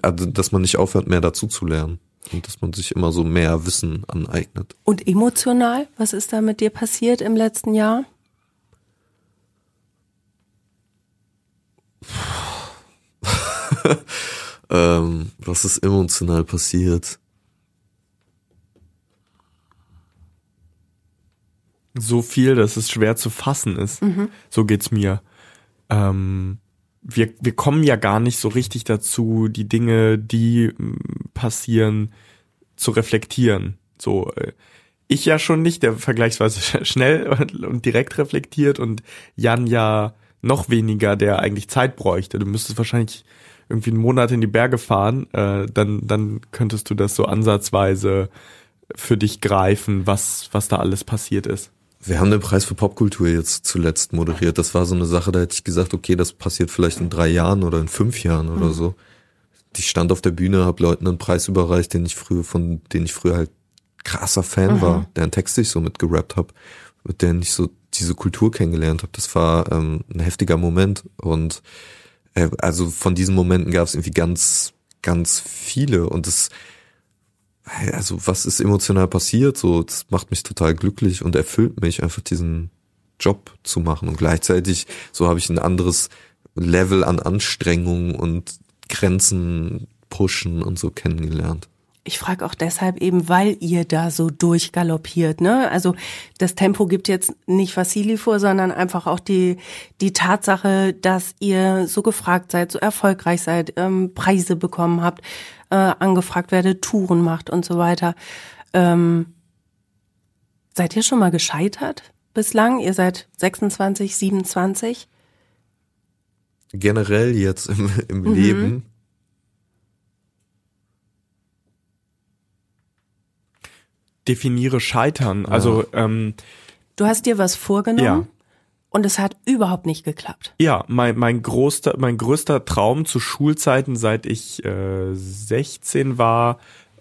also dass man nicht aufhört, mehr dazu zu lernen und dass man sich immer so mehr Wissen aneignet. Und emotional, was ist da mit dir passiert im letzten Jahr? *laughs* Ähm, was ist emotional passiert? so viel, dass es schwer zu fassen ist. So geht's mir. Ähm, wir, wir kommen ja gar nicht so richtig dazu, die Dinge, die mm, passieren, zu reflektieren. So, äh, ich ja schon nicht, der vergleichsweise sch- *laughs* schnell und, und direkt reflektiert und Jan ja noch weniger, der eigentlich Zeit bräuchte. Du müsstest wahrscheinlich irgendwie einen Monat in die Berge fahren, äh, dann, dann könntest du das so ansatzweise für dich greifen, was, was da alles passiert ist. Wir haben den Preis für Popkultur jetzt zuletzt moderiert. Das war so eine Sache, da hätte ich gesagt, okay, das passiert vielleicht in drei Jahren oder in fünf Jahren oder so. Ich stand auf der Bühne, habe Leuten einen Preis überreicht, den ich früher, von denen ich früher halt krasser Fan war, deren Texte ich so mitgerappt habe, mit denen ich so diese Kultur kennengelernt habe. Das war ähm, ein heftiger Moment und also von diesen Momenten gab es irgendwie ganz, ganz viele und das also was ist emotional passiert, so, das macht mich total glücklich und erfüllt mich, einfach diesen Job zu machen. Und gleichzeitig, so habe ich ein anderes Level an Anstrengung und Grenzen pushen und so kennengelernt. Ich frage auch deshalb eben, weil ihr da so durchgaloppiert, ne? Also das Tempo gibt jetzt nicht Vassili vor, sondern einfach auch die die Tatsache, dass ihr so gefragt seid, so erfolgreich seid, ähm, Preise bekommen habt, äh, angefragt werdet, Touren macht und so weiter. Ähm, seid ihr schon mal gescheitert bislang? Ihr seid 26, 27. Generell jetzt im, im Leben, Definiere Scheitern. Also ähm, Du hast dir was vorgenommen Ja. und es hat überhaupt nicht geklappt. Ja, mein, mein, größter, mein größter Traum zu Schulzeiten, seit ich äh, 16 war, äh,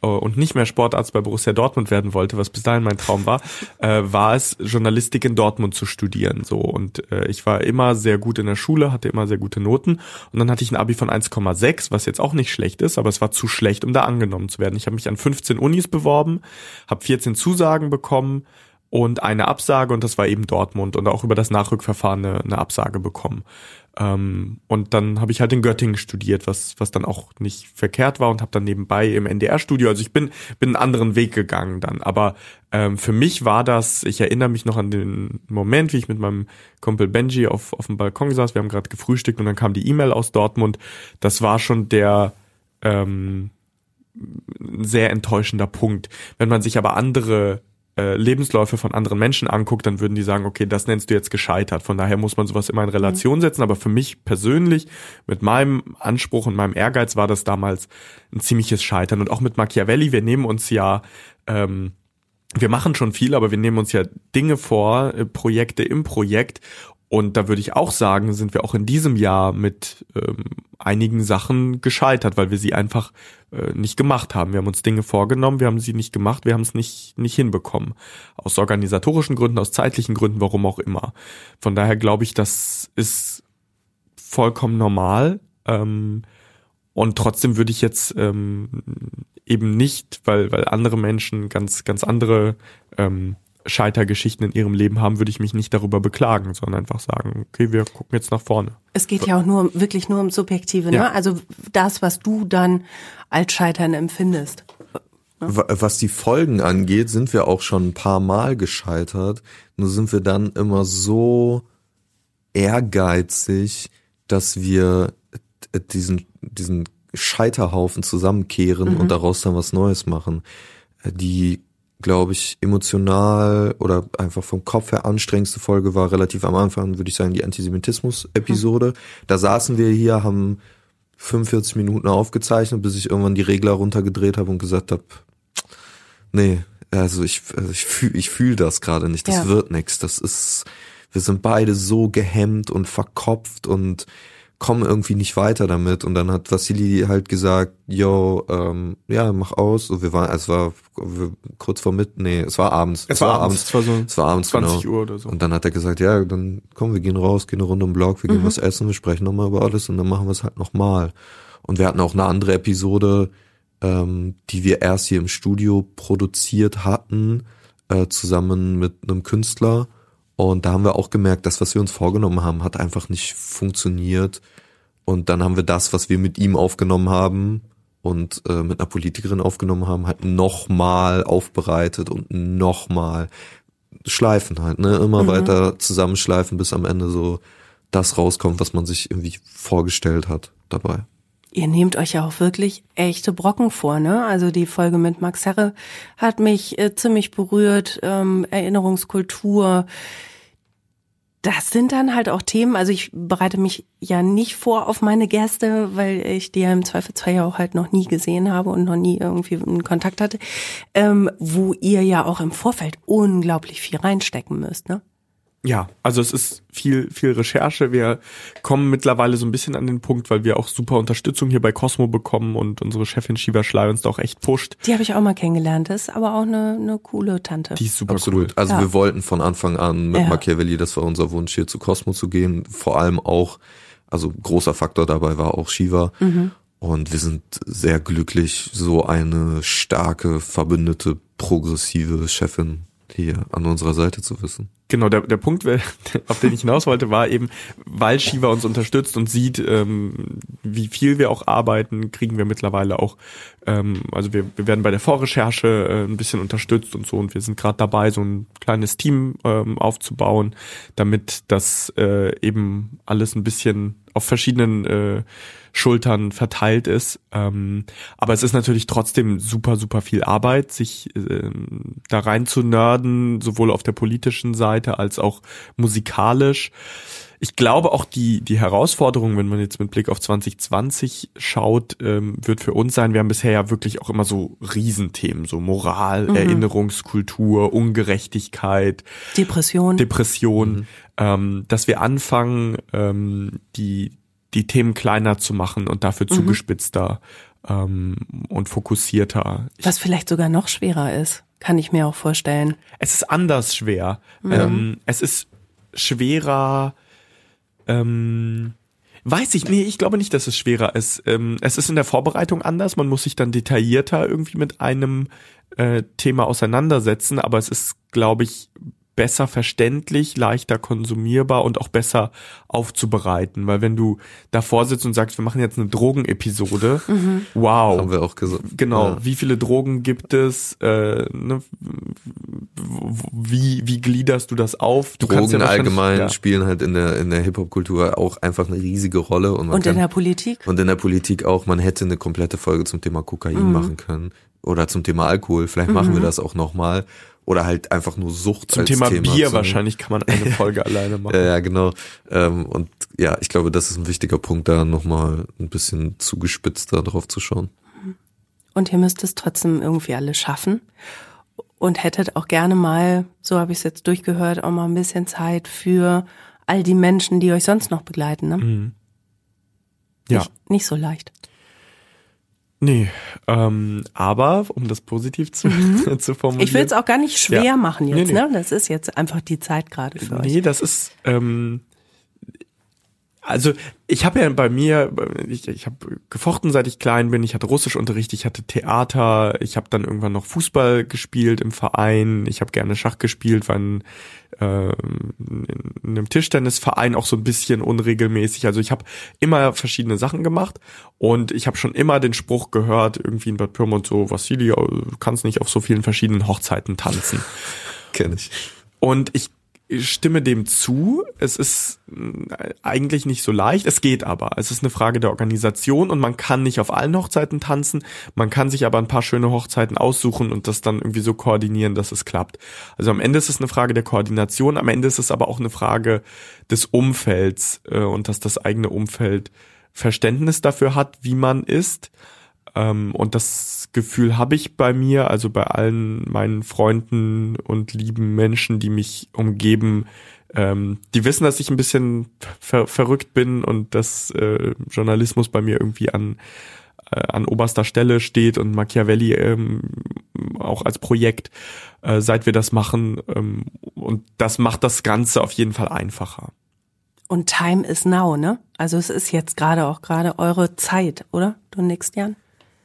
und nicht mehr Sportarzt bei Borussia Dortmund werden wollte, was bis dahin mein Traum war, *laughs* äh, war es, Journalistik in Dortmund zu studieren. So und äh, ich war immer sehr gut in der Schule, hatte immer sehr gute Noten und dann hatte ich ein Abi von 1,6, was jetzt auch nicht schlecht ist, aber es war zu schlecht, um da angenommen zu werden. Ich habe mich an 15 Unis beworben, habe 14 Zusagen bekommen und eine Absage und das war eben Dortmund und auch über das Nachrückverfahren eine, eine Absage bekommen. Ähm, und dann habe ich halt in Göttingen studiert, was, was dann auch nicht verkehrt war und habe dann nebenbei im NDR-Studio, also ich bin, bin einen anderen Weg gegangen dann. Aber ähm, für mich war das, ich erinnere mich noch an den Moment, wie ich mit meinem Kumpel Benji auf, auf dem Balkon saß, wir haben gerade gefrühstückt und dann kam die E-Mail aus Dortmund. Das war schon der ähm, sehr enttäuschender Punkt. Wenn man sich aber andere äh, Lebensläufe von anderen Menschen anguckt, dann würden die sagen, okay, das nennst du jetzt gescheitert. Von daher muss man sowas immer in Relation mhm. setzen. Aber für mich persönlich, mit meinem Anspruch und meinem Ehrgeiz war das damals ein ziemliches Scheitern. Und auch mit Machiavelli, wir nehmen uns ja, ähm, wir machen schon viel, aber wir nehmen uns ja Dinge vor, äh, Projekte im Projekt und da würde ich auch sagen, sind wir auch in diesem Jahr mit ähm, einigen Sachen gescheitert, weil wir sie einfach äh, nicht gemacht haben. Wir haben uns Dinge vorgenommen, wir haben sie nicht gemacht, wir haben es nicht, nicht hinbekommen. Aus organisatorischen Gründen, aus zeitlichen Gründen, warum auch immer. Von daher glaube ich, das ist vollkommen normal. Ähm, und trotzdem würde ich jetzt ähm, eben nicht, weil, weil andere Menschen ganz, ganz andere ähm, Scheitergeschichten in ihrem Leben haben, würde ich mich nicht darüber beklagen, sondern einfach sagen, okay, wir gucken jetzt nach vorne. Es geht ja auch nur wirklich nur um Subjektive, ne? Ja. Also das, was du dann als Scheitern empfindest. Was die Folgen angeht, sind wir auch schon ein paar Mal gescheitert. Nur sind wir dann immer so ehrgeizig, dass wir diesen, diesen Scheiterhaufen zusammenkehren mhm. und daraus dann was Neues machen. Die glaube ich, emotional oder einfach vom Kopf her anstrengendste Folge war relativ am Anfang, würde ich sagen, die Antisemitismus-Episode. Mhm. Da saßen wir hier, haben 45 Minuten aufgezeichnet, bis ich irgendwann die Regler runtergedreht habe und gesagt habe, nee, also ich, also ich fühle ich fühl das gerade nicht, das ja. wird nix. Das ist, wir sind beide so gehemmt und verkopft und kommen irgendwie nicht weiter damit. Und dann hat Vassili halt gesagt, yo, ähm, ja, mach aus. Und wir waren, es war kurz vor mit, nee, es war abends. Es, es war, abends, es war so es war abends 20 genau. Uhr oder so. Und dann hat er gesagt, ja, dann komm, wir gehen raus, gehen eine Runde im Blog, wir gehen mhm. was essen, wir sprechen nochmal über alles und dann machen wir es halt nochmal. Und wir hatten auch eine andere Episode, ähm, die wir erst hier im Studio produziert hatten, äh, zusammen mit einem Künstler und da haben wir auch gemerkt, dass was wir uns vorgenommen haben, hat einfach nicht funktioniert. Und dann haben wir das, was wir mit ihm aufgenommen haben und äh, mit einer Politikerin aufgenommen haben, halt nochmal aufbereitet und nochmal schleifen halt, ne? Immer mhm. weiter zusammenschleifen, bis am Ende so das rauskommt, was man sich irgendwie vorgestellt hat dabei. Ihr nehmt euch ja auch wirklich echte Brocken vor, ne? Also die Folge mit Max Herre hat mich äh, ziemlich berührt, ähm, Erinnerungskultur, das sind dann halt auch Themen, also ich bereite mich ja nicht vor auf meine Gäste, weil ich die ja im Zweifelsfall ja auch halt noch nie gesehen habe und noch nie irgendwie einen Kontakt hatte, ähm, wo ihr ja auch im Vorfeld unglaublich viel reinstecken müsst, ne? Ja, also es ist viel, viel Recherche. Wir kommen mittlerweile so ein bisschen an den Punkt, weil wir auch super Unterstützung hier bei Cosmo bekommen und unsere Chefin Shiva Schley uns da auch echt pusht. Die habe ich auch mal kennengelernt. Das ist aber auch eine, eine coole Tante. Die ist super Absolut. Cool. Also ja. wir wollten von Anfang an mit ja. Machiavelli, das war unser Wunsch, hier zu Cosmo zu gehen. Vor allem auch, also großer Faktor dabei war auch Shiva. Mhm. Und wir sind sehr glücklich, so eine starke, verbündete, progressive Chefin hier an unserer Seite zu wissen. Genau, der, der Punkt, *laughs* auf den ich hinaus wollte, war eben, weil Shiva uns unterstützt und sieht, ähm, wie viel wir auch arbeiten, kriegen wir mittlerweile auch, ähm, also wir, wir werden bei der Vorrecherche äh, ein bisschen unterstützt und so und wir sind gerade dabei, so ein kleines Team ähm, aufzubauen, damit das äh, eben alles ein bisschen auf verschiedenen äh, Schultern verteilt ist. Ähm, aber es ist natürlich trotzdem super, super viel Arbeit, sich äh, da rein zu nerden, sowohl auf der politischen Seite als auch musikalisch. Ich glaube auch die, die Herausforderung, wenn man jetzt mit Blick auf 2020 schaut, ähm, wird für uns sein, wir haben bisher ja wirklich auch immer so Riesenthemen, so Moral, mhm. Erinnerungskultur, Ungerechtigkeit, Depression, Depression, mhm. ähm, dass wir anfangen, ähm, die, die Themen kleiner zu machen und dafür mhm. zugespitzter ähm, und fokussierter. Was vielleicht sogar noch schwerer ist, kann ich mir auch vorstellen. Es ist anders schwer. Mhm. Ähm, es ist schwerer, ähm, Weiß ich, nee, ich glaube nicht, dass es schwerer ist. Ähm, es ist in der Vorbereitung anders, man muss sich dann detaillierter irgendwie mit einem äh, Thema auseinandersetzen, aber es ist, glaube ich, besser verständlich, leichter konsumierbar und auch besser aufzubereiten. Weil wenn du davor sitzt und sagst, wir machen jetzt eine Drogenepisode, mhm. wow. Haben wir auch gesagt. Genau, ja. wie viele Drogen gibt es? Äh, ne, wie, wie gliederst du das auf? Du Drogen ja allgemein ja. spielen halt in der, in der Hip-Hop-Kultur auch einfach eine riesige Rolle. Und, und in der Politik? Und in der Politik auch. Man hätte eine komplette Folge zum Thema Kokain mhm. machen können. Oder zum Thema Alkohol. Vielleicht mhm. machen wir das auch nochmal oder halt einfach nur Sucht Zum Thema, Thema, Bier wahrscheinlich kann man eine Folge *laughs* alleine machen. Ja, genau. Ähm, und ja, ich glaube, das ist ein wichtiger Punkt, da nochmal ein bisschen zugespitzter drauf zu schauen. Und ihr müsst es trotzdem irgendwie alle schaffen und hättet auch gerne mal, so habe ich es jetzt durchgehört, auch mal ein bisschen Zeit für all die Menschen, die euch sonst noch begleiten. Ne? Mhm. Ja. Nicht, nicht so leicht. Nee, ähm, aber um das positiv zu, mhm. *laughs* zu formulieren. Ich will es auch gar nicht schwer ja. machen jetzt, nee, nee. ne? Das ist jetzt einfach die Zeit gerade für nee, euch. Nee, das ist, ähm, also ich habe ja bei mir, ich, ich habe gefochten, seit ich klein bin. Ich hatte Russischunterricht, ich hatte Theater, ich habe dann irgendwann noch Fußball gespielt im Verein. Ich habe gerne Schach gespielt, war in, äh, in einem Tischtennisverein auch so ein bisschen unregelmäßig. Also ich habe immer verschiedene Sachen gemacht und ich habe schon immer den Spruch gehört, irgendwie in Bad Pyrmont so, Vassili, du kannst nicht auf so vielen verschiedenen Hochzeiten tanzen. *laughs* Kenn ich. Und ich stimme dem zu. Es ist äh, eigentlich nicht so leicht. Es geht aber. Es ist eine Frage der Organisation und man kann nicht auf allen Hochzeiten tanzen. Man kann sich aber ein paar schöne Hochzeiten aussuchen und das dann irgendwie so koordinieren, dass es klappt. Also am Ende ist es eine Frage der Koordination. Am Ende ist es aber auch eine Frage des Umfelds äh, und dass das eigene Umfeld Verständnis dafür hat, wie man ist. Ähm, und das Gefühl habe ich bei mir, also bei allen meinen Freunden und lieben Menschen, die mich umgeben. Ähm, die wissen, dass ich ein bisschen ver verrückt bin und dass äh, Journalismus bei mir irgendwie an äh, an oberster Stelle steht und Machiavelli ähm, auch als Projekt, äh, seit wir das machen. Ähm, und das macht das Ganze auf jeden Fall einfacher. Und Time is now, ne? Also es ist jetzt gerade auch gerade eure Zeit, oder? Du nix, Jan?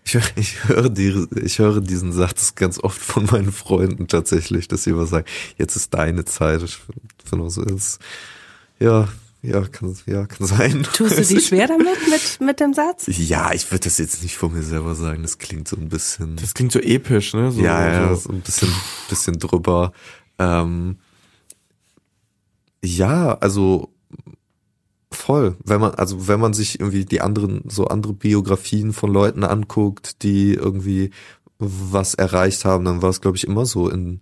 Ich, ich, höre die, ich höre diesen Satz ganz oft von meinen Freunden tatsächlich, dass sie immer sagen, jetzt ist deine Zeit. Ich finde auch so, ist, ja, ja, kann, ja, kann sein. Tust du *laughs* dich schwer damit, mit, mit dem Satz? Ja, ich würde das jetzt nicht von mir selber sagen. Das klingt so ein bisschen. Das klingt so episch, ne? So, ja, ja, so, so ein bisschen, bisschen drüber. Ähm, ja, also Voll. Wenn man, also wenn man sich irgendwie die anderen, so andere Biografien von Leuten anguckt, die irgendwie was erreicht haben, dann war es, glaube ich, immer so in,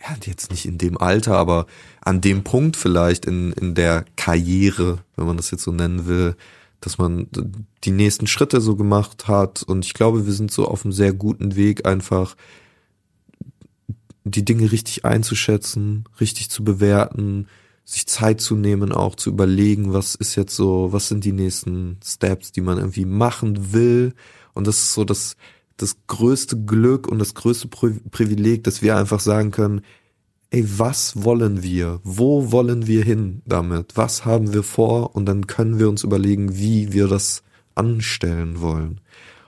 ja, jetzt nicht in dem Alter, aber an dem Punkt vielleicht in, in der Karriere, wenn man das jetzt so nennen will, dass man die nächsten Schritte so gemacht hat. Und ich glaube, wir sind so auf einem sehr guten Weg, einfach die Dinge richtig einzuschätzen, richtig zu bewerten, sich Zeit zu nehmen, auch zu überlegen, was ist jetzt so, was sind die nächsten Steps, die man irgendwie machen will. Und das ist so das, das größte Glück und das größte Privileg, dass wir einfach sagen können, ey, was wollen wir? Wo wollen wir hin damit? Was haben wir vor? Und dann können wir uns überlegen, wie wir das anstellen wollen.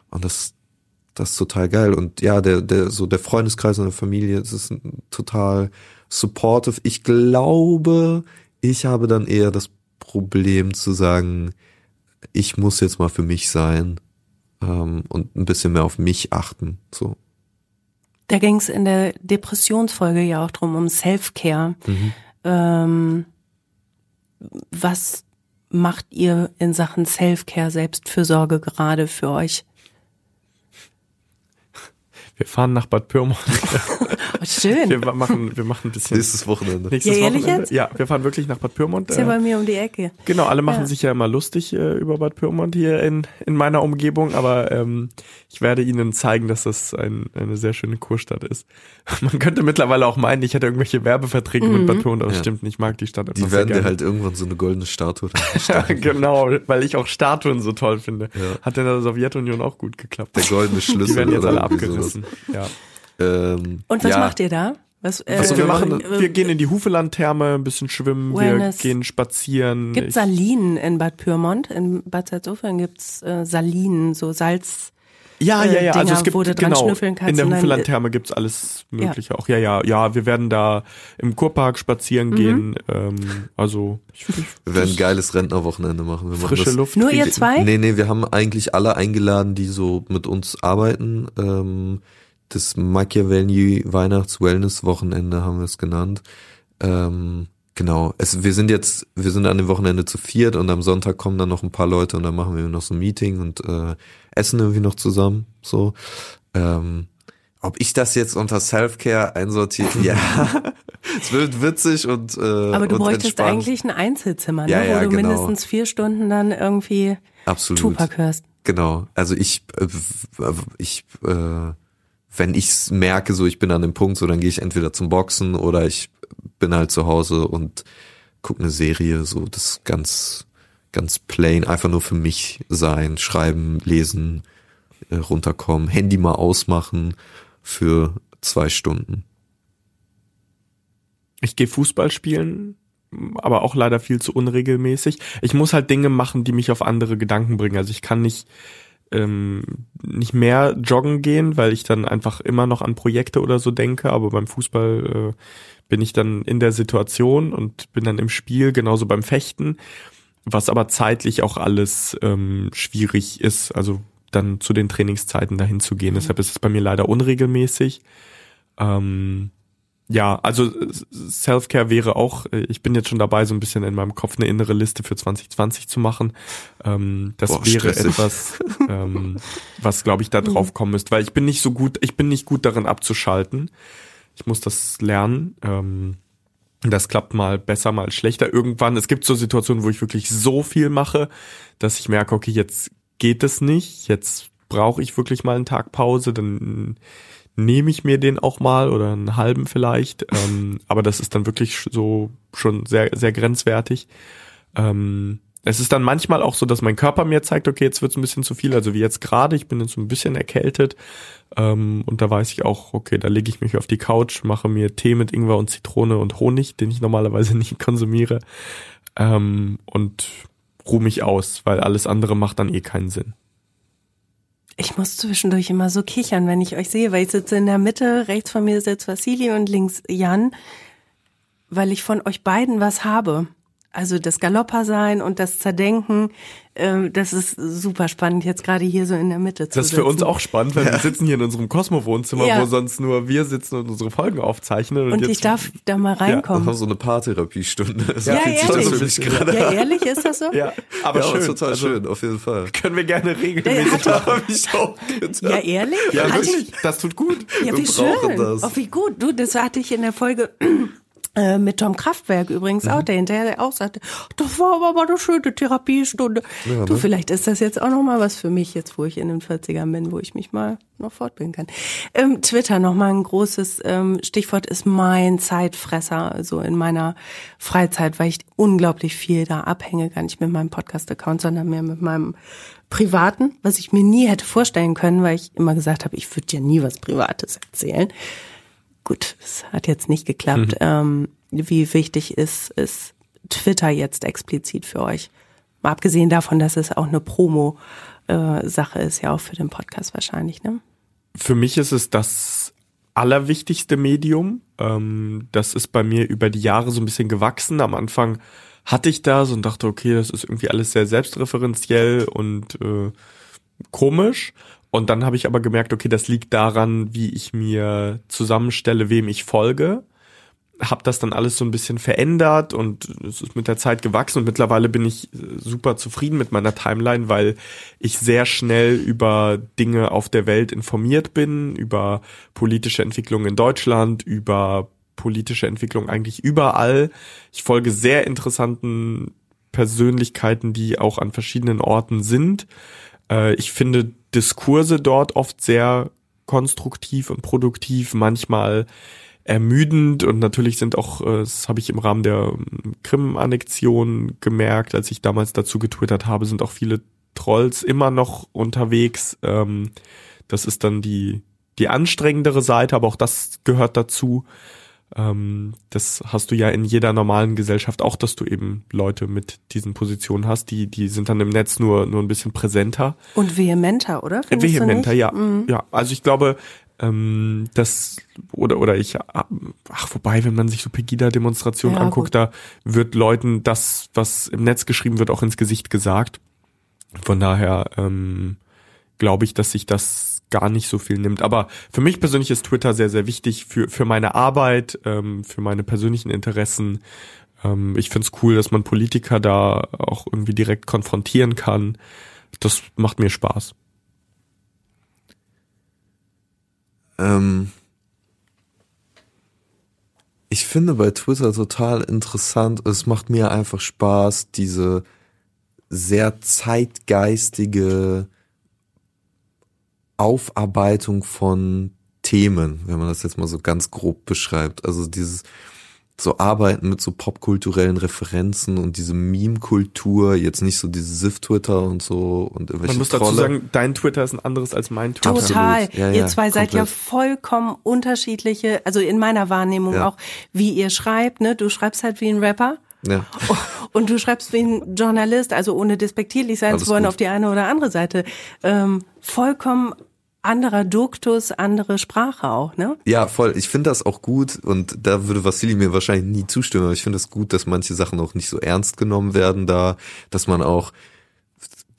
Und das, das ist total geil. Und ja, der, der, so der Freundeskreis und der Familie, das ist total supportive. Ich glaube, ich habe dann eher das Problem zu sagen, ich muss jetzt mal für mich sein ähm, und ein bisschen mehr auf mich achten. So. Da ging es in der Depressionsfolge ja auch drum um Self-Care. Mhm. Ähm, was macht ihr in Sachen Self-Care, Selbstfürsorge gerade für euch? Wir fahren nach Bad Pyrmont. *laughs* Oh, schön. Wir machen, wir machen ein bisschen. Nächstes Wochenende. Nächstes Ja, ehrlich Wochenende. jetzt? Ja, wir fahren wirklich nach Bad Pyrmont. Ist ja Äh, bei mir um die Ecke. Genau, alle machen Ja. sich ja immer lustig äh, über Bad Pyrmont hier in, in meiner Umgebung, aber ähm, ich werde ihnen zeigen, dass das ein, eine sehr schöne Kurstadt ist. *laughs* Man könnte mittlerweile auch meinen, ich hätte irgendwelche Werbeverträge mit Bad Pyrmont, aber das Ja. stimmt nicht, ich mag die Stadt einfach Die werden dir halt irgendwann so eine goldene Statue. Ja, *laughs* genau, weil ich auch Statuen so toll finde. Ja. Hat in der Sowjetunion auch gut geklappt. Der goldene Schlüssel. Die werden jetzt oder alle abgerissen. Ja. Ähm, Und was ja, macht ihr da? Was, äh, Also wir machen, äh, wir gehen in die Hufelandtherme, ein bisschen schwimmen, Wellness. wir gehen spazieren. Gibt Salinen in Bad Pyrmont? In Bad Salzuflen gibt's äh, Salinen, so Salz. Ja, äh, ja, ja. Also Dinger, es gibt wo du dran genau schnüffeln kannst in der Hufelandtherme gibt's alles Mögliche auch. Ja, ja, ja. Wir werden da im Kurpark Mhm. spazieren gehen. Ähm, also ich, ich, wir werden ein geiles Rentnerwochenende machen. Wir machen frische das, Luft. Nur ihr zwei? Nee, nee, wir haben eigentlich alle eingeladen, die so mit uns arbeiten. Ähm, das Machiavelli Weihnachts-Wellness-Wochenende haben wir es genannt. Ähm, genau. Es, wir sind jetzt, wir sind an dem Wochenende zu viert und am Sonntag kommen dann noch ein paar Leute und dann machen wir noch so ein Meeting und äh, essen irgendwie noch zusammen. So. Ähm, ob ich das jetzt unter Self-Care einsortiere? *laughs* Ja. es wird witzig und äh, Aber du und bräuchtest entspannt. eigentlich ein Einzelzimmer, ne? Ja, wo ja, du genau. mindestens vier Stunden dann irgendwie Absolut. Tupac hörst. Genau. Also ich, äh, ich, äh, wenn ich merke, so ich bin an dem Punkt, so dann gehe ich entweder zum Boxen oder ich bin halt zu Hause und gucke eine Serie, so das ganz, ganz plain, einfach nur für mich sein, schreiben, lesen, äh, runterkommen, Handy mal ausmachen für zwei Stunden. Ich gehe Fußball spielen, aber auch leider viel zu unregelmäßig. Ich muss halt Dinge machen, die mich auf andere Gedanken bringen. Also ich kann nicht ähm, nicht mehr joggen gehen, weil ich dann einfach immer noch an Projekte oder so denke. Aber beim Fußball äh, bin ich dann in der Situation und bin dann im Spiel, genauso beim Fechten, was aber zeitlich auch alles ähm, schwierig ist. Also dann zu den Trainingszeiten dahin zu gehen. Deshalb ist es bei mir leider unregelmäßig. Ähm, ja, also Self-Care wäre auch, äh, ich bin jetzt schon dabei, so ein bisschen in meinem Kopf eine innere Liste für 2020 zu machen. Ähm, das Boah, wäre stressig. etwas, ähm, was glaube ich da drauf kommen müsste, weil ich bin nicht so gut, ich bin nicht gut darin abzuschalten. Ich muss das lernen. Ähm, das klappt mal besser, mal schlechter. Irgendwann, es gibt so Situationen, wo ich wirklich so viel mache, dass ich merke, okay, jetzt geht es nicht, jetzt brauche ich wirklich mal einen Tag Pause, dann nehme ich mir den auch mal oder einen halben vielleicht. *laughs* Ähm, aber das ist dann wirklich so schon sehr, sehr grenzwertig. Ähm, es ist dann manchmal auch so, dass mein Körper mir zeigt, okay, jetzt wird es ein bisschen zu viel. Also wie jetzt gerade, ich bin jetzt so ein bisschen erkältet. Ähm, und da weiß ich auch, okay, da lege ich mich auf die Couch, mache mir Tee mit Ingwer und Zitrone und Honig, den ich normalerweise *laughs* nicht konsumiere. Ähm, und ruhe mich aus, weil alles andere macht dann eh keinen Sinn. Ich muss zwischendurch immer so kichern, wenn ich euch sehe, weil ich sitze in der Mitte, rechts von mir sitzt Vassili und links Jan, weil ich von euch beiden was habe. Also das Galopper sein und das Zerdenken, ähm, das ist super spannend, jetzt gerade hier so in der Mitte zu Das ist für uns auch spannend, weil wir sitzen hier in unserem Cosmo-Wohnzimmer, Ja. wo sonst nur wir sitzen und unsere Folgen aufzeichnen. Und, Und jetzt, ich darf da mal Wir reinkommen. haben so eine Paartherapiestunde. Ja, ehrlich. für mich gerade Ja, ehrlich, ist das so? Ja, aber ja, schön. ist total also, schön, auf jeden Fall. Können wir gerne regelmäßig hatte- machen. Hab ich auch gedacht. Ja, ehrlich? Ja, wirklich. Das tut gut. Ja, Wir wie brauchen schön. das. Oh, wie gut. Du, das hatte ich in der Folge äh, mit Tom Kraftwerk übrigens Mhm. auch, der hinterher auch sagte, das war aber mal eine schöne Therapiestunde. Ja, du, ne? vielleicht ist das jetzt auch noch mal was für mich, jetzt wo ich in den 40ern bin, wo ich mich mal noch fortbilden kann. Ähm, Twitter, noch mal ein großes ähm, Stichwort ist mein Zeitfresser, so in meiner Freizeit, weil ich unglaublich viel da abhänge, gar nicht mit meinem Podcast-Account, sondern mehr mit meinem privaten, was ich mir nie hätte vorstellen können, weil ich immer gesagt habe, ich würde dir nie was Privates erzählen. Gut, es hat jetzt nicht geklappt. Ähm, wie wichtig ist, ist Twitter jetzt explizit für euch? Mal abgesehen davon, dass es auch eine Promo-Sache ist, ja auch für den Podcast wahrscheinlich, ne? Für mich ist es das allerwichtigste Medium. Ähm, das ist bei mir über die Jahre so ein bisschen gewachsen. Am Anfang hatte ich das und dachte, okay, das ist irgendwie alles sehr selbstreferenziell und äh, komisch. Und dann habe ich aber gemerkt, okay, das liegt daran, wie ich mir zusammenstelle, wem ich folge. habe das dann alles so ein bisschen verändert und es ist mit der Zeit gewachsen und mittlerweile bin ich äh, super zufrieden mit meiner Timeline, weil ich sehr schnell über Dinge auf der Welt informiert bin, über politische Entwicklungen in Deutschland, über politische Entwicklung eigentlich überall. Ich folge sehr interessanten Persönlichkeiten, die auch an verschiedenen Orten sind. Äh, ich finde Diskurse dort oft sehr konstruktiv und produktiv, manchmal ermüdend und natürlich sind auch, äh, das habe ich im Rahmen der ähm, Krim-Annexion gemerkt, als ich damals dazu getwittert habe, sind auch viele Trolls immer noch unterwegs. Ähm, das ist dann die, die anstrengendere Seite, aber auch das gehört dazu. Ähm, das hast du ja in jeder normalen Gesellschaft auch, dass du eben Leute mit diesen Positionen hast, die, die sind dann im Netz nur, nur ein bisschen präsenter. Und vehementer, oder? Findest vehementer, ja. Mhm. Ja, also ich glaube, ähm, das oder oder ich ach wobei wenn man sich so Pegida-Demonstrationen ja, anguckt, gut. da wird Leuten das, was im Netz geschrieben wird, auch ins Gesicht gesagt. Von daher ähm, glaube ich, dass sich das gar nicht so viel nimmt. Aber für mich persönlich ist Twitter sehr, sehr wichtig für, für meine Arbeit, ähm, für meine persönlichen Interessen. Ähm, ich finde es cool, dass man Politiker da auch irgendwie direkt konfrontieren kann. Das macht mir Spaß. Ähm ich finde bei Twitter total interessant, es macht mir einfach Spaß, diese sehr zeitgeistige Aufarbeitung von Themen, wenn man das jetzt mal so ganz grob beschreibt. Also dieses so arbeiten mit so popkulturellen Referenzen und diese Meme-Kultur, jetzt nicht so dieses SIF-Twitter und so und irgendwelche Man muss Trolle. dazu sagen, dein Twitter ist ein anderes als mein Twitter. Total. Ja, ihr zwei seid ja vollkommen unterschiedliche, also in meiner Wahrnehmung ja. auch, wie ihr schreibt, ne? Du schreibst halt wie ein Rapper. Ja. *laughs* Und du schreibst wie ein Journalist, also ohne despektierlich sein Alles zu wollen gut. auf die eine oder andere Seite. Ähm, vollkommen anderer Duktus, andere Sprache auch, ne? Ja, voll. Ich finde das auch gut und da würde Vassili mir wahrscheinlich nie zustimmen, aber ich finde es gut, dass manche Sachen auch nicht so ernst genommen werden da, dass man auch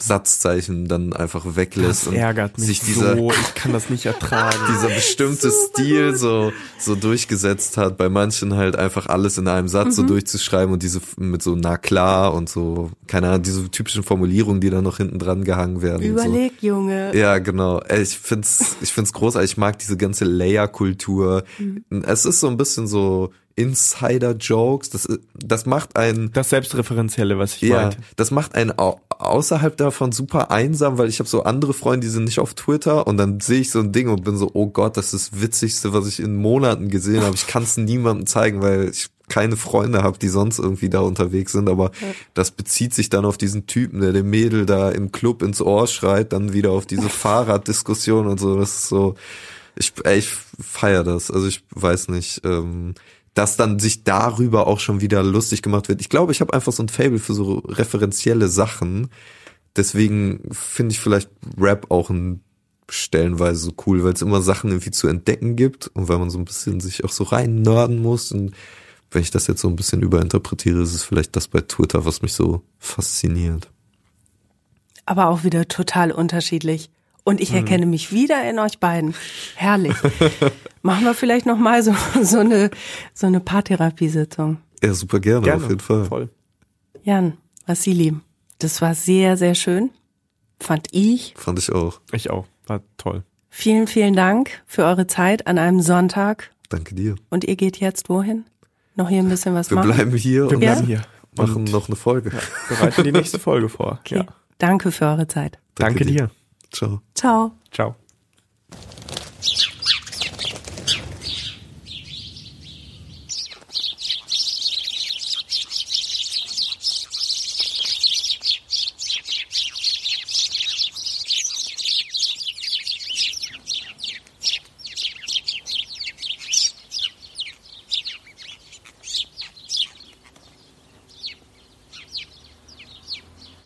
Satzzeichen dann einfach weglässt mich sich dieser, so, ich kann das nicht ertragen. *laughs* dieser bestimmte so Stil so, so durchgesetzt hat, bei manchen halt einfach alles in einem Satz mhm. so durchzuschreiben und diese mit so na klar und so, keine Ahnung, diese typischen Formulierungen, die dann noch hinten dran gehangen werden. Überleg, so. Junge. Ja, genau. Ich find's, ich find's großartig. Ich mag diese ganze Layer-Kultur. Mhm. Es ist so ein bisschen so, Insider-Jokes. Das, das macht einen. Das Selbstreferenzielle, was ich ja, meinte. Das macht einen außerhalb davon super einsam, weil ich habe so andere Freunde, die sind nicht auf Twitter und dann sehe ich so ein Ding und bin so, oh Gott, das ist das Witzigste, was ich in Monaten gesehen habe. Ich kann es niemandem zeigen, weil ich keine Freunde habe, die sonst irgendwie da unterwegs sind, aber ja. das bezieht sich dann auf diesen Typen, der dem Mädel da im Club ins Ohr schreit, dann wieder auf diese *laughs* Fahrraddiskussion und so. Das ist so, ich, ey, ich feier das. Also ich weiß nicht. Ähm, dass dann sich darüber auch schon wieder lustig gemacht wird. Ich glaube, ich habe einfach so ein Fable für so referenzielle Sachen. Deswegen finde ich vielleicht Rap auch ein stellenweise so cool, weil es immer Sachen irgendwie zu entdecken gibt und weil man so ein bisschen sich auch so rein nörden muss. Und wenn ich das jetzt so ein bisschen überinterpretiere, ist es vielleicht das bei Twitter, was mich so fasziniert. Aber auch wieder total unterschiedlich. Und ich mhm. erkenne mich wieder in euch beiden. Herrlich. *laughs* Machen wir vielleicht noch mal so, so eine, so eine Paartherapiesitzung. Ja, super gerne, gerne, auf jeden Fall. Voll. Jan, Vassili, das war sehr, sehr schön. Fand ich. Fand ich auch. Ich auch. War toll. Vielen, vielen Dank für eure Zeit an einem Sonntag. Danke dir. Und ihr geht jetzt wohin? Noch hier ein bisschen was wir machen? Wir bleiben hier wir und bleiben hier. machen und noch eine Folge. Ja, bereiten die nächste Folge vor. Okay. Ja. Danke für eure Zeit. Danke, Danke dir. Ciao. Ciao. Ciao.